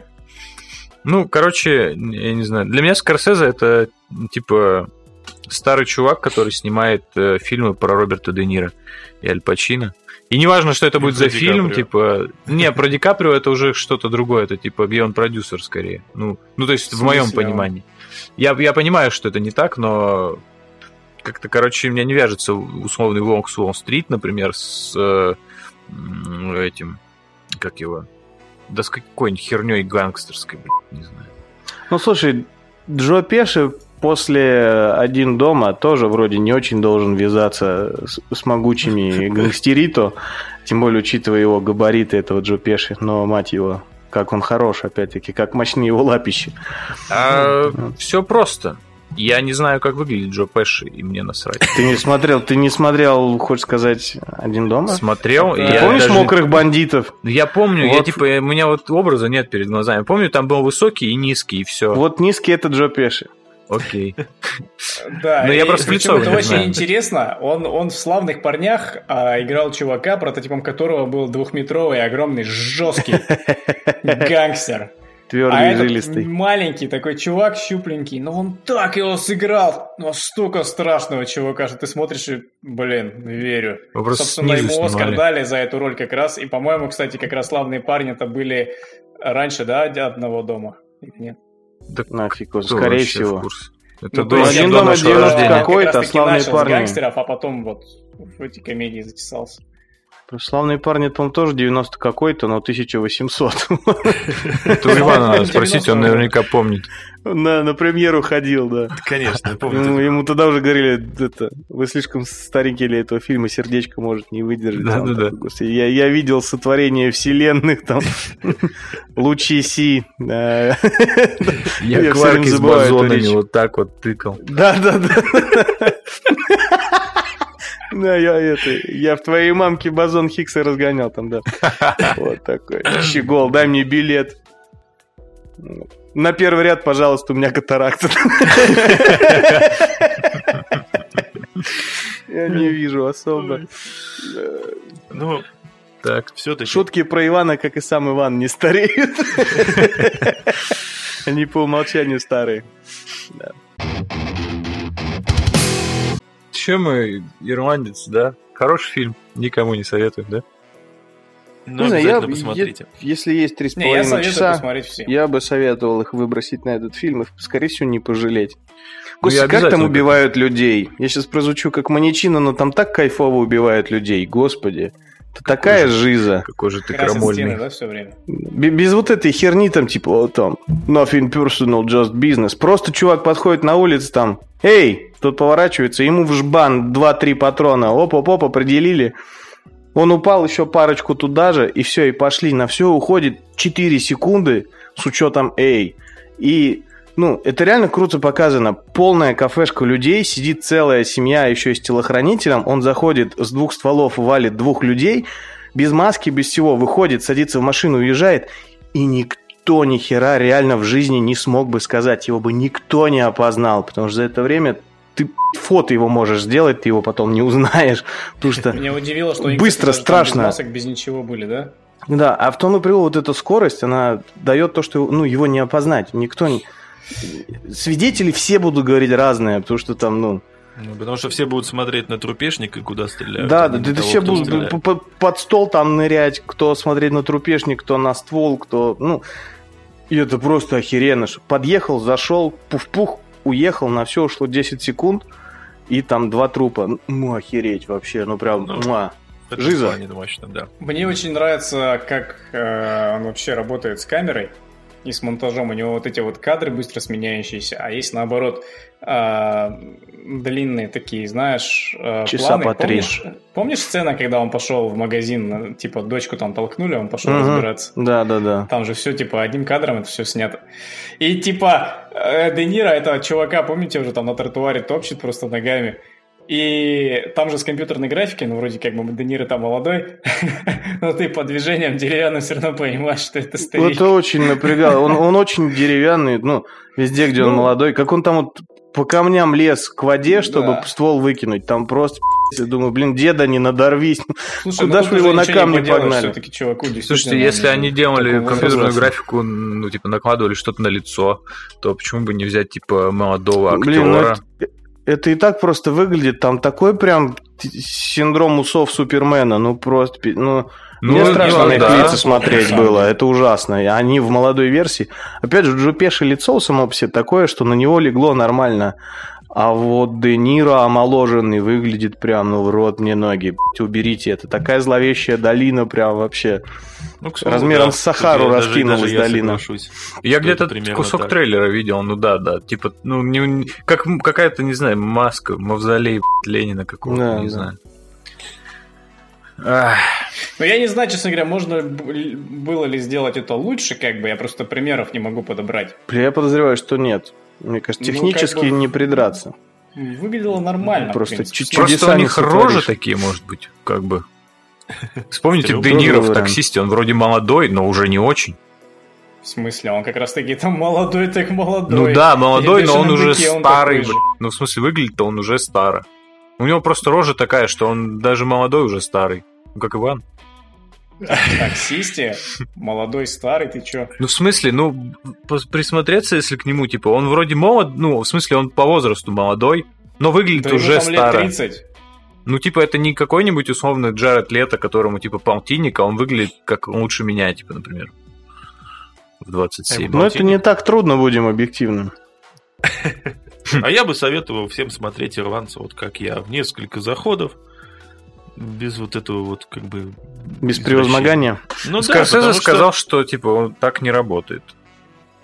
Ну, короче, я не знаю. Для меня Скорсезе это типа старый чувак, который снимает э, фильмы про Роберта Де Ниро и Аль Пачино. И неважно, что это будет за Ди фильм, Каприо. типа... Не, про Ди Каприо это уже что-то другое, это типа где он продюсер скорее. Ну, ну то есть в, В моем а? понимании. Я, я понимаю, что это не так, но как-то, короче, у меня не вяжется условный Волк с Уолл-стрит, например, с э, этим, как его, да с какой-нибудь херней гангстерской, блядь, не знаю. Ну, слушай, Джо Пеши после «Один дома» тоже вроде не очень должен вязаться с, с могучими гангстерито, тем более учитывая его габариты этого Джо Пеши, но, мать его, как он хорош, опять-таки, как мощные его лапищи. все просто. Я не знаю, как выглядит Джо Пэши, и мне насрать. Ты не смотрел, ты не смотрел, хочешь сказать, «Один дома»? Смотрел, Ты я Помнишь даже- «Мокрых бандитов»? Я помню, я Вот. типа, у меня вот образа нет перед глазами. Помню, там был высокий и низкий, и все. Вот низкий это Джо Пеши. Окей. Да, Ну, я просто причем лицо это очень интересно. Он, он в «Славных парнях» а, играл чувака, прототипом которого был двухметровый, огромный, жесткий гангстер. А Твердый этот жилистый. маленький такой чувак, щупленький, но он так его сыграл, настолько страшного чувака, что ты смотришь и, блин, верю. Вы просто Собственно, ему Оскар дали за эту роль как раз. И, по-моему, кстати, как раз «Славные парни» это были раньше, да, одного дома? Или Нет. Нафиг, он, скорее всего. Это Ну, «Один до дома» нашего 90 рождения. он какой-то, как раз-таки «Славные начал с парни». гангстеров, а потом вот в эти комедии затесался. Славные парни, это, по-моему, тоже 90 какой-то, но 1800. Это у Ивана надо 90 спросить, он наверняка помнит. на, на премьеру ходил, да. Конечно, помню. Ему, ему тогда уже говорили, это, вы слишком старенький для этого фильма, сердечко может не выдержать. Да, да, да. такой, «Господи, Я, я видел сотворение вселенных, там, лучи Си. да». Я, время с бозонами вот так вот тыкал. Да, да, да. Да, я это, я в твоей мамке бозон Хиггса разгонял там, да. Вот такой. Щегол, дай мне билет. На первый ряд, пожалуйста, у меня катаракта. Я не вижу особо. Ну, Так, все-таки... Шутки про Ивана, как и сам Иван, не стареют. Они по умолчанию старые. Че мы, ирландец, да? Хороший фильм, никому не советую, да? Ну, Не знаю, я- обязательно посмотрите. Если есть три с я половиной часа, я бы советовал их выбросить на этот фильм и, скорее всего, не пожалеть. Ну, я Господи, как там убивают людей? Я сейчас прозвучу как маньячина, но там так кайфово убивают людей, господи. Это такая же- жиза. Какой же ты Красят стены, крамольный. да, все время? Без вот этой херни там, типа, вот там, nothing personal, just business. Просто чувак подходит на улице там, эй, тут поворачивается, ему в жбан 2-3 патрона, оп-оп-оп, определили. Он упал еще парочку туда же, и все, и пошли. На все уходит 4 секунды с учетом эй. И, ну, это реально круто показано. Полная кафешка людей, сидит целая семья еще и с телохранителем. Он заходит с двух стволов, валит двух людей, без маски, без всего, выходит, садится в машину, уезжает, и никто ни хера реально в жизни не смог бы сказать, его бы никто не опознал, потому что за это время ты фото его можешь сделать, ты его потом не узнаешь, потому что... Меня удивило, что Быстро, там без страшно. масок, без ничего были, да? Да, а в том и прикол, вот эта скорость, она дает то, что ну, его не опознать. Никто не... Свидетели все будут говорить разные, потому что там, ну... Ну, потому что все будут смотреть на трупешник и куда стреляют. да, а да, да, того, все будут стреляет. под стол там нырять, кто смотреть на трупешник, кто на ствол, кто... Ну, и это просто охеренно. Подъехал, зашел, пух-пух, уехал, на все ушло 10 секунд, и там два трупа. Ну, охереть вообще, ну прям... Ну, муа. Жиза. мощно, да. Мне очень нравится, как э, он вообще работает с камерой и с монтажом. У него вот эти вот кадры быстро сменяющиеся, а есть наоборот э, длинные такие, знаешь, э, Часа планы. по три. Помнишь, помнишь сцена, когда он пошел в магазин, э, типа дочку там толкнули, он пошел Мгм. разбираться? Да, да, да. Там же все, типа, одним кадром это все снято. И, типа, э, Де Ниро, этого чувака, помните, уже там на тротуаре топчет просто ногами. И там же с компьютерной графикой, ну, вроде как бы Де Ниро там молодой, но ты по движениям деревянным все равно понимаешь, что это старик. Это очень напрягало. Он, он очень деревянный, ну, везде, где он Ну. молодой. Как он там вот по камням лез к воде, чтобы Да. ствол выкинуть. Там просто Я думаю, блин, деда не надорвись. Слушай, Куда ну ж тут вы его на камни погнали? всё-таки чуваку Слушайте, если они делали компьютерную возраста. графику, ну, типа, накладывали что-то на лицо, то почему бы не взять, типа, молодого Блин, ну актера? это, это и так просто выглядит. Там такой прям синдром усов Супермена. Ну, просто... Ну, Ну, Мне страшно на их да. лица смотреть самом было, это ужасно. И Они в молодой версии. Опять же, Джо Пеши лицо само по себе такое, что на него легло нормально. А вот Де Ниро омоложенный выглядит прям, ну, в рот мне ноги. Уберите это. Такая зловещая долина прям вообще. Ну, к слову, Размером да, с Сахару я даже- раскинулась даже я долина. Я Это где-то кусок так. трейлера видел, ну да, да. Типа, ну, не, не- как какая-то, не знаю, маска, мавзолей Ленина какого-то, Да, не да. знаю. Ах, Ну, я не знаю, честно говоря, можно было ли сделать это лучше, как бы, я просто примеров не могу подобрать. Бля, Я подозреваю, что нет. Мне кажется, Ну, технически как бы- не придраться. Выглядело нормально. Просто Просто у них сотворишь. рожи такие, может быть, как бы. Вспомните. Де Ниро в таксисте, он вроде молодой, но уже не очень. В смысле, он как раз таки там молодой, так молодой. Ну да, молодой, но он уже старый. Ну, в смысле, выглядит-то он уже старо. У него просто рожа такая, что он даже молодой уже старый. Ну, как Иван. Таксисте, молодой, старый, ты чё? Ну, в смысле, ну, присмотреться, если к нему, типа, он вроде молод, ну, в смысле, он по возрасту молодой, но выглядит Да уже старо. 30. Ну, типа, это не какой-нибудь условно Джаред Лето, которому, типа, полтинник, а он выглядит как лучше меня, типа, например. В 27. Но это не так трудно, будем объективным. А я бы советовал всем смотреть ирландца, вот как я, в несколько заходов, без вот этого вот как бы... Без превозмогания. Ну да, Скорсезе потому что- сказал, что, типа, он так не работает.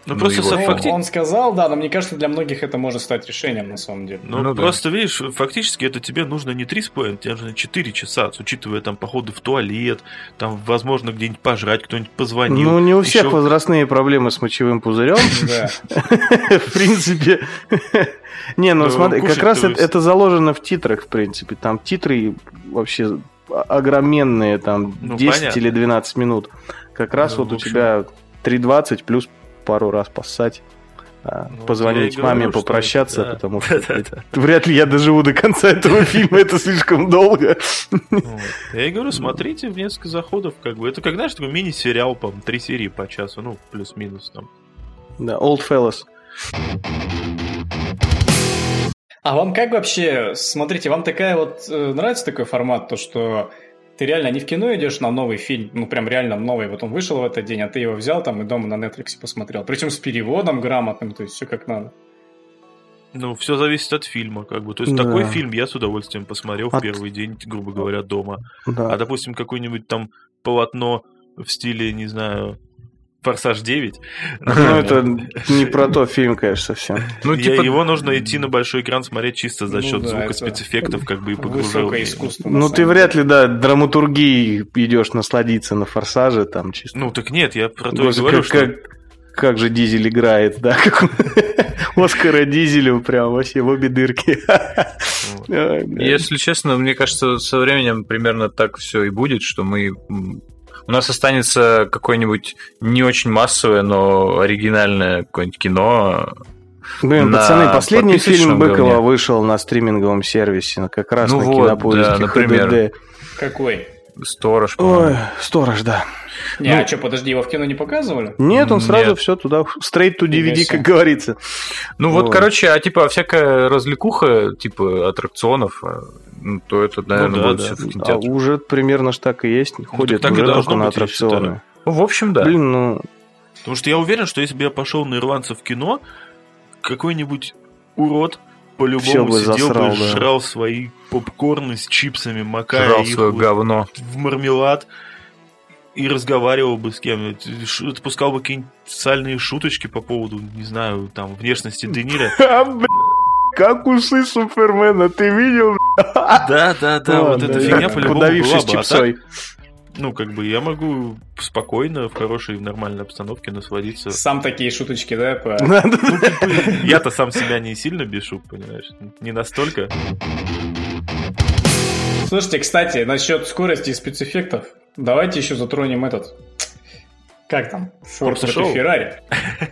Ну, ну, просто его факти- Он сказал, да, но мне кажется, для многих это может стать решением на самом деле. Ну, Ну да. просто, видишь, фактически это тебе нужно не 3,5, тебе нужно 4 часа, учитывая там походы в туалет, там, возможно, где-нибудь пожрать, кто-нибудь позвонил. Ну, не у всех Ещё- возрастные проблемы с мочевым пузырем. Да. В принципе. Не, ну Ну, смотри, как раз то это заложено в титрах, в принципе. Там титры вообще огроменные, там Ну, 10 понятно. или 12 минут. Как раз Ну, вот у тебя 3.20 плюс пару раз поссать. а, Ну, Позвонить маме, говорю, что попрощаться, да. потому что вряд ли я доживу до конца этого фильма, это слишком долго. Вот. Я и говорю, смотрите в несколько заходов, как бы. Это как, знаешь, такой мини-сериал, по три серии по часу, ну, плюс-минус там. Да, Old Fellas. А вам как вообще, смотрите, вам такая вот э, нравится такой формат, то что ты реально не в кино идешь на новый фильм, ну прям реально новый, вот он вышел в этот день, а ты его взял там и дома на Netflix посмотрел, причем с переводом грамотным, то есть все как надо. Ну, все зависит от фильма, как бы. То есть Да. такой фильм я с удовольствием посмотрел в От- первый день, грубо говоря, дома. Да. А, допустим, какое-нибудь там полотно в стиле, не знаю, Форсаж 9. Ну, это не про то фильм, конечно, совсем. Ну, типа, его нужно идти на большой экран смотреть чисто за Ну счет да, звука, спецэффектов, как бы и погружения. искусство. Ну, ты вряд ли, да, драматургией идешь насладиться на форсаже, там чисто. Ну, так нет, я про то и говорю, как, что... как, как же Дизель играет, да? как Оскара Дизелю прям вообще в обе дырки. Если честно, мне кажется, со временем примерно так все и будет, что мы... У нас останется какое-нибудь не очень массовое, но оригинальное какое-нибудь кино. Блин, на пацаны, последний фильм Быкова говне. вышел на стриминговом сервисе, ну, как раз Ну на вот, кинопоиске да, например. HDD. Какой? Сторож, Ой, сторож, да. Не, Ну- а что, подожди, его в кино не показывали? Нет, он сразу Нет. все туда, straight to DVD, как говорится. Ну вот, Вот. короче, а типа всякая развлекуха, типа аттракционов, а, ну, то это, наверное, да, будет да. все в А кинотеатрах. уже примерно ж так и есть, ходят так и уже должно только на аттракционы. Ну, в общем, да. Блин, ну, Потому что я уверен, что если бы я пошел на ирландца в кино, какой-нибудь урод по-любому бы сидел засрал, бы, да. жрал свои попкорны с чипсами, макая Жрал их свое вот говно. в мармелад и разговаривал бы с кем ш- отпускал бы какие-нибудь сальные шуточки по поводу, не знаю, там, внешности Де Ниро. а, как усы Супермена, ты видел? Да, да, да, вот эта фигня по-любому была Подавившись бы. А чипсой. ну, как бы я могу спокойно, в хорошей, в нормальной обстановке насладиться. Сам такие шуточки, да? по- Надо- Я-то сам себя не сильно бешу, понимаешь? Не настолько. Слушайте, кстати, насчет скорости и спецэффектов, давайте еще затронем этот... Как там? Форд против? Феррари.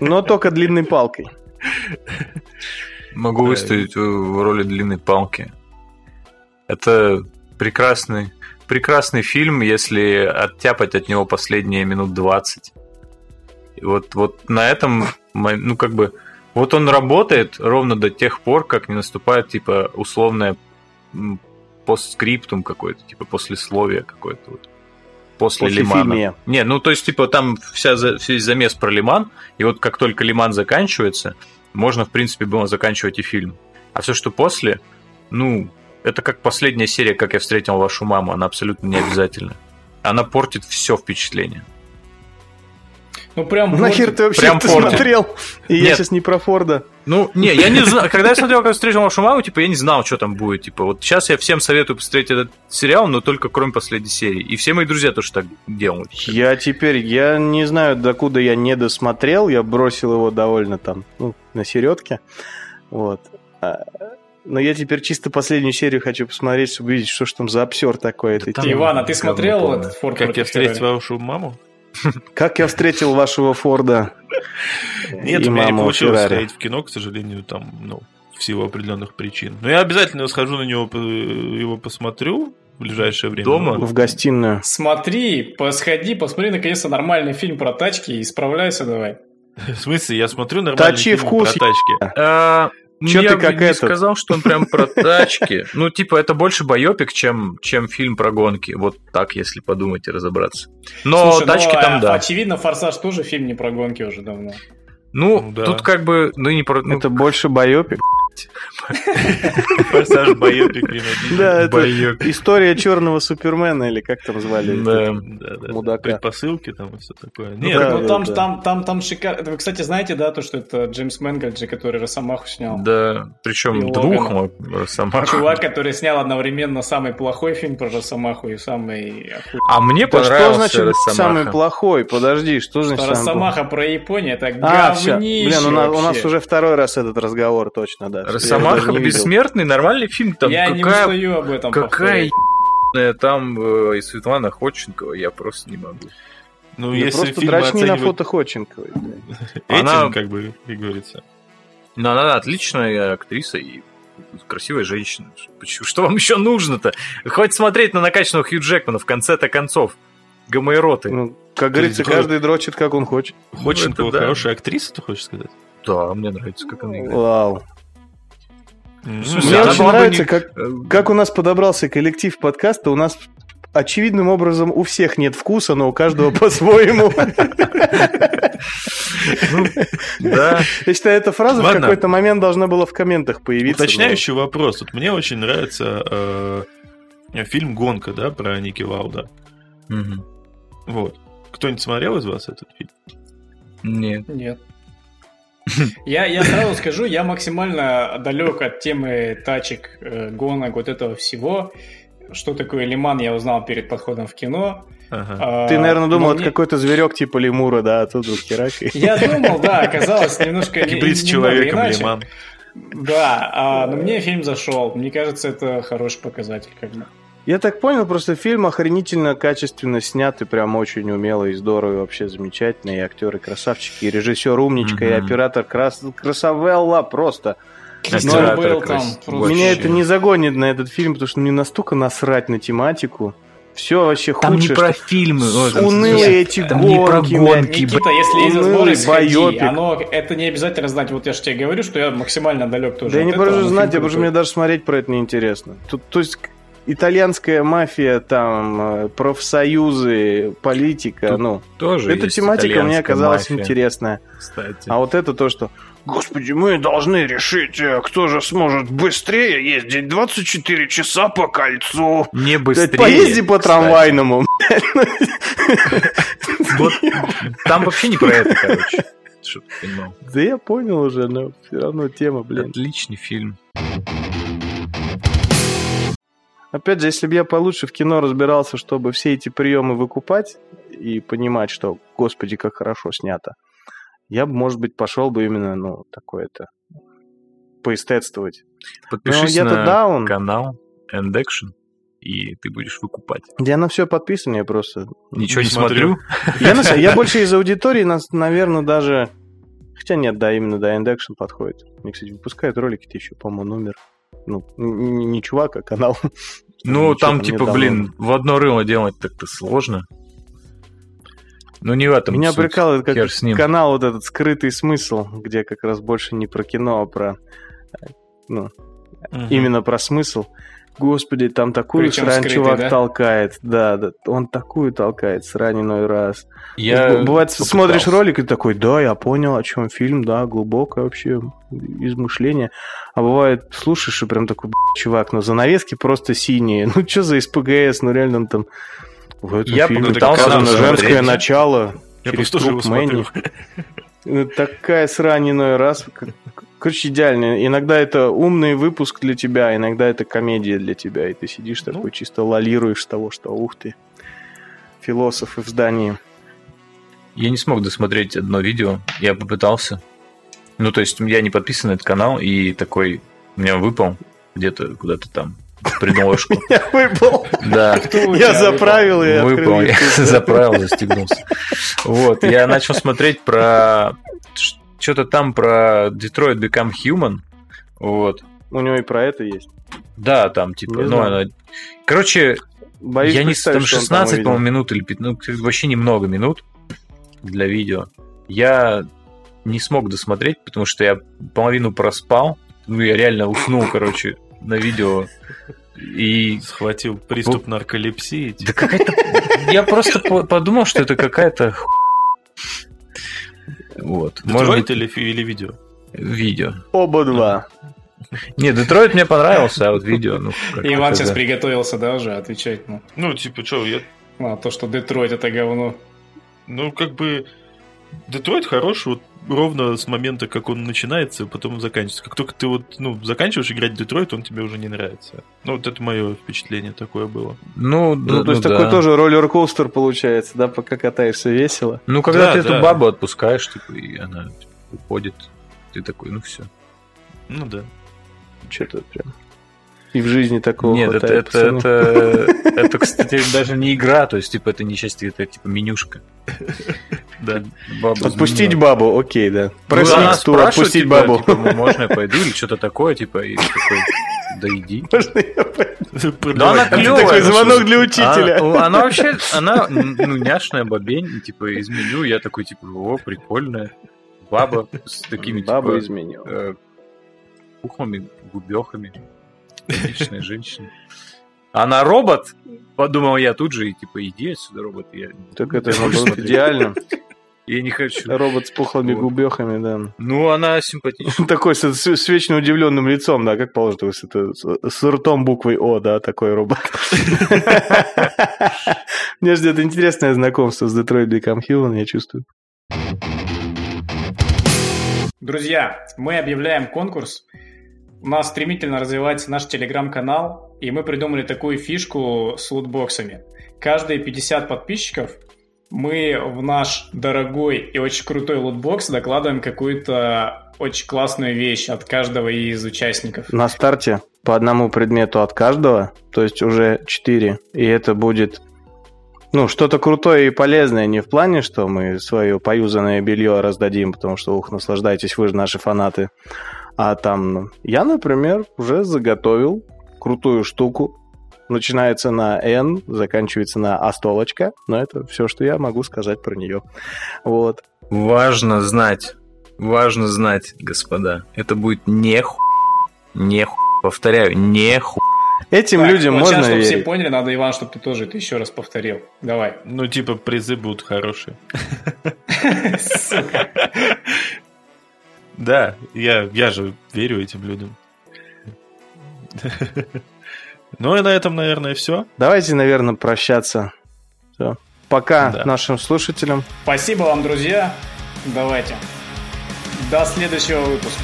Но только длинной палкой. Могу выставить в роли длинной палки. Это прекрасный, прекрасный фильм, если оттяпать от него последние минут 20. И вот, вот на этом, ну, как бы, вот он работает ровно до тех пор, как не наступает, типа, условное м, постскриптум какой-то, типа, послесловие какое-то. Вот. После, После Лимана. фильме. Не, ну, то есть, типа, там вся, весь замес про Лиман, и вот как только Лиман заканчивается, можно, в принципе, было заканчивать и фильм. А все, что после, ну, это как последняя серия, как я встретил вашу маму, она абсолютно не обязательна. Она портит все впечатление. Ну, прям... Нахер ты вообще прям это Форда. смотрел? И я Нет. сейчас не про Форда. Ну, не, я не знаю. Когда я смотрел, как встретил вашу маму, типа, я не знал, что там будет. Типа, вот сейчас я всем советую посмотреть этот сериал, но только кроме последней серии. И все мои друзья тоже так делают. Я теперь, я не знаю, докуда я не досмотрел, я бросил его довольно там, ну, на середке, вот. А, Но я теперь чисто последнюю серию хочу посмотреть, чтобы увидеть, что ж там за обсер такой. этой там-. Иван, а ты смотрел этот Форд Как я встретил вашу маму? Как я встретил вашего Форда Нет, у меня не получилось сходить в кино, к сожалению, там, ну, в силу определенных причин. Но я обязательно схожу на него, его посмотрю в ближайшее время. Дома? в гостиную. Смотри, посходи, посмотри наконец-то нормальный фильм про тачки и справляйся давай. В смысле, я смотрю нормальный Точи фильм вкус, про тачки. А, Чё я ты как не этот? сказал, что он прям про тачки. Ну, типа, это больше байопик, чем, чем фильм про гонки. Вот так, если подумать и разобраться. Но Слушай, ну, тачки а- там, да. Очевидно, Форсаж тоже фильм не про гонки уже давно. Ну, Ну, да. тут как бы, ну, не про... ну, Это больше байопик. Форсаж, байопик. Да, это история черного Супермена, или как там звали? Да. Да, да, Мудака. Предпосылки там и все такое. Ну, Нет, ну, там, там, там, там шикарно. Вы, кстати, знаете, да, то, что это Джеймс Мэнгольд же, который Росомаху снял? Да, причем двух Логана. Росомах. Чувак, который снял одновременно самый плохой фильм про Росомаху и самый охуенный. А мне Да что понравился значит самый плохой? Подожди, что значит? Росомаха про Японию, это А, говнище Блин, у нас, уже второй раз этот разговор, точно, да. Росомаха не бессмертный, нормальный фильм. Там Я не какая, устаю об этом какая ебаная там э, и Светлана Ходченкова, я просто не могу. ну, Да если просто фильм дрочни на оценивать фото Ходченковой. этим, Она- как бы, как говорится. Но она отличная актриса и красивая женщина. Что вам еще нужно-то? Хватит смотреть на накачанного Хью Джекмана в конце-то концов. Гомоэроты. Ну, как говорится, есть, каждый дрочит, как он хочет. Ходченкова это да. хорошая актриса, ты хочешь сказать? Да, мне нравится, как она играет. Вау. Мне очень нравится, не- как, как у нас подобрался коллектив подкаста. У нас очевидным образом у всех нет вкуса, но у каждого по-своему. Да. Я считаю, эта фраза в какой-то момент должна была в комментах появиться. Уточняющий вопрос. Вот мне очень нравится э, фильм «Гонка», да, про Ники Лауда. Мгм. Вот. Кто-нибудь смотрел из вас этот фильм? Нет. Нет. Я, я сразу скажу, я максимально далек от темы тачек, э, гонок, вот этого всего. Что такое лиман, я узнал перед подходом в кино. Ага. А, Ты, наверное, думал, это мне- какой-то зверек типа лемура, да, а тут вдруг херак. Я думал, да, оказалось немножко не- Гибрид с человеком. Лиман. Да, а, но мне фильм зашел. Мне кажется, это хороший показатель. Как бы. Я так понял, просто фильм охренительно качественно снят и прям очень умело и здорово, и вообще замечательно. И актеры красавчики, и режиссер умничка, и Мгм. оператор крас... красавелла просто. Бейл крас- там просто-. Меня это не загонит на этот фильм, потому что мне настолько насрать на тематику. Все вообще Там не худшее, про что- фильмы. там- унылые эти там не про гонки, гонки, Никита, если есть возможность, сходи. байопик. Оно, это не обязательно знать. Вот я же тебе говорю, что я максимально далек тоже. Да я не прошу но знать, я потому что мне даже смотреть про это неинтересно. Тут, то есть итальянская мафия, там, э, профсоюзы, политика, Тут ну. Тоже Эта тематика мне оказалась мафия, интересная. Кстати. А вот это то, что Господи, мы должны решить, э, кто же сможет быстрее ездить 24 часа по кольцу. не Блядь, быстрее. Поезди по кстати. трамвайному. Вот там вообще не про это, короче. Да я понял уже, но все равно тема, блин. Отличный фильм. Опять же, если бы я получше в кино разбирался, чтобы все эти приемы выкупать и понимать, что, господи, как хорошо снято, я бы, может быть, пошел бы именно, ну, такое-то, поэстетствовать. Подпишись на даун. канал End Action, и ты будешь выкупать. Я на все подписан, я просто... Ничего Не смотрю. Я, на я больше из аудитории, нас, наверное, даже... Хотя нет, да, именно до End Action подходит. Мне, кстати, выпускают ролики, ты еще, по-моему, номер. Ну, не чувак, а канал. Ну, там, типа, недавно. блин, в одно рыло делать так-то сложно. Ну, не в этом Меня суть. прикалывает, как Хер с ним. канал вот этот скрытый смысл, где как раз больше не про кино, а про э, ну, Мгм. именно про смысл. Господи, там такую Причем срань скрытый, чувак да? толкает. Да, да, он такую толкает срань иной раз. Я Бывает, попытался. смотришь ролик и такой, да, я понял, о чем фильм, да, глубокое вообще измышление. А бывает, слушаешь и прям такой, «Б***ь, чувак, ну занавески просто синие. Ну что за СПГС, ну реально он там... В этом Я фильме попытался показано посмотреть. женское начало. Я через просто тоже его смотрю. Ну, Такая срань иной раз. Короче, идеально. Иногда это умный выпуск для тебя, иногда это комедия для тебя. И ты сидишь Ну. такой, чисто лолируешь с того, что ух ты, философы в здании. Я не смог досмотреть одно видео. Я попытался. Ну, то есть, я не подписан на этот канал, и такой у меня выпал где-то куда-то там придножку. Я выпал. Да. Я заправил и Выпал, я заправил, застегнулся. Вот, я начал смотреть про... Что-то там про Detroit Become Human. Вот. У него и про это есть. Да, там, типа, Не ну, она... Короче, Боюсь я не... Там что он 16, увидел. по-моему, минут или 15, ну, вообще немного минут для видео. Я не смог досмотреть, потому что я половину проспал. Ну, я реально уснул, короче, на видео. И Схватил приступ нарколепсии. Да какая-то... Я просто по- подумал, что это какая-то... Вот. Может Детройт быть, или, или видео? видео. Оба два. Не, Детройт мне понравился, а вот видео, ну... Иван сейчас приготовился, да, уже отвечать ну, Ну, типа, что, я... на то, что Детройт это говно. Ну, как бы... Детройт хороший вот ровно с момента, как он начинается, потом заканчивается. Как только ты вот, ну, заканчиваешь играть в Детройт, он тебе уже не нравится. Ну, вот это мое впечатление такое было. Ну, Ну, да, то есть ну такой да. тоже роллер-коустер получается, да, пока катаешься весело. Ну, когда Да, ты да. эту бабу отпускаешь, типа, и она типа, уходит, ты такой, ну все. Ну да. Что-то прям... И в жизни такого Нет, это, хватает, это, пацаны. это, это, кстати, даже не игра, то есть, типа, это не часть, это, типа, менюшка. Да. Баба Отпустить изменила. бабу, окей, да. Ну, Пресс Tour, спрашивает, отпустить типа, бабу. типа, «Ну, можно я пойду или что-то такое, типа, и такой, да иди. Можно я пойду? Да она клевая. такой ну, звонок для учителя. Она, вообще, она, ну, няшная бабень, типа, из меню, я такой, типа, о, прикольная. Баба с такими, Бабу типа, изменил. э, пухлыми губехами. Отличная женщина. Она робот, подумал я тут же, и типа, иди отсюда, робот. Я, Так это смотреть. идеально. Я не хочу. Робот с пухлыми Вот. губехами, да. Ну, она симпатичная. Такой с, с- с вечно удивленным лицом, да, как положено, с, это, с, с ртом буквой О, да, такой робот. Мне ждет интересное знакомство с Detroit Become Human, я чувствую. Друзья, мы объявляем конкурс. У нас стремительно развивается наш телеграм-канал, и мы придумали такую фишку с лутбоксами. Каждые 50 подписчиков мы в наш дорогой и очень крутой лутбокс докладываем какую-то очень классную вещь от каждого из участников. На старте по одному предмету от каждого, то есть уже 4, и это будет ну, что-то крутое и полезное, не в плане, что мы свое поюзанное белье раздадим, потому что, ух, наслаждайтесь, вы же наши фанаты. А там, я, например, уже заготовил крутую штуку. Начинается на N, заканчивается на Астолочка, но это все, что я могу сказать про нее. Вот. Важно знать, важно знать, господа. Это будет не ху... не ху... Повторяю, не ху... Этим Так, людям вот можно сейчас, чтобы все верить. поняли, надо, Иван, чтобы ты тоже это еще раз повторил. Давай. Ну, типа, призы будут хорошие. Сука. Да, я, я же верю этим людям. Ну и на этом, наверное, все. Давайте, наверное, прощаться. Все. Пока Да. нашим слушателям. Спасибо вам, друзья. Давайте. До следующего выпуска.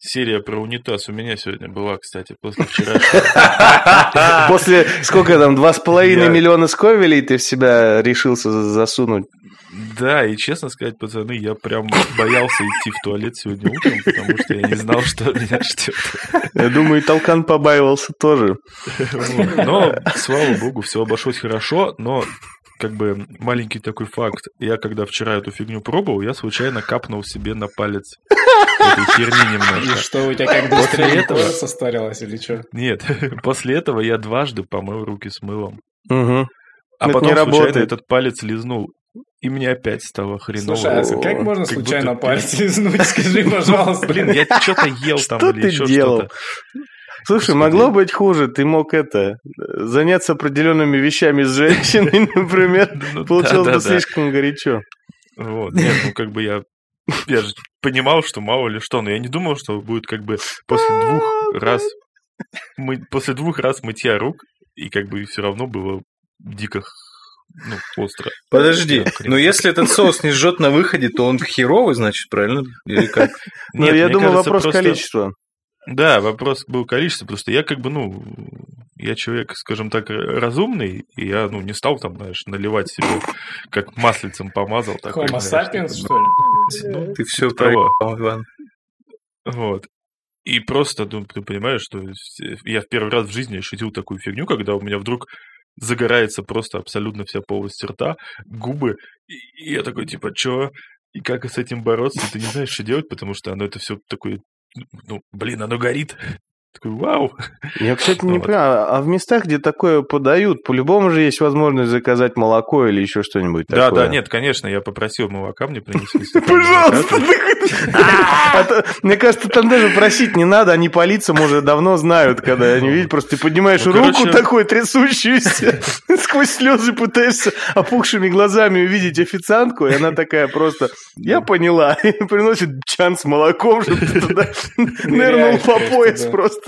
Серия про унитаз у меня сегодня была, кстати, после вчера. После сколько там, два с половиной миллиона сковелей ты в себя решился за- засунуть? Да, и честно сказать, пацаны, я прям боялся идти в туалет сегодня утром, потому что я не знал, что меня ждет. Я думаю, и Толкан побаивался тоже. Но, слава богу, все обошлось хорошо, но как бы маленький такой факт. Я когда вчера эту фигню пробовал, я случайно капнул себе на палец этой херни И немножко. что, у тебя как После быстрее этого- кожа состарилась или что? Нет, после этого я дважды помыл руки с мылом. Угу. А Это потом не случайно работает. этот палец лизнул. И мне опять стало хреново. Слушай, а как можно Как случайно будто палец лизнуть? Скажи, пожалуйста. Блин, я что-то ел там Что или ты еще делал? что-то. Слушай, Господи. могло быть хуже. Ты мог это заняться определенными вещами с женщиной, например. Ну, Получилось бы слишком горячо. Вот, нет, ну как бы я... Я же понимал, что мало ли что, но я не думал, что будет как бы после двух раз... Мы, после двух раз мытья рук, и как бы все равно было дико ну, остро. Подожди, но если этот соус не жжет на выходе, то он херовый, значит, правильно? Или как? Нет, я думаю, вопрос количества. Да, вопрос был количество. Просто я как бы, ну, я человек, скажем так, разумный, и я, ну, не стал там, знаешь, наливать себе, как маслицем помазал. такой, Homo sapiens, типа, что ли? Ну, Ты все того. проебал, Иван. Вот. И просто, ну, ты понимаешь, что я в первый раз в жизни ощутил такую фигню, когда у меня вдруг загорается просто абсолютно вся полость рта, губы, и, я такой, типа, чё? И как с этим бороться? Ты не знаешь, что делать, потому что оно это все такое, ну, блин, оно горит. Такой, вау! Я, кстати, не Вот. понимаю, а в местах, где такое подают, по-любому же есть возможность заказать молоко или еще что-нибудь Да, такое. да, нет, конечно, я попросил молока мне принесли. Пожалуйста. А Мне кажется, там даже просить не надо, они по лицам уже давно знают, когда они видят, просто ты поднимаешь Ну, руку такой трясущуюся, сквозь слезы пытаешься опухшими глазами увидеть официантку, и она такая просто, я поняла, приносит чан с молоком, чтобы ты туда нырнул по пояс да. просто.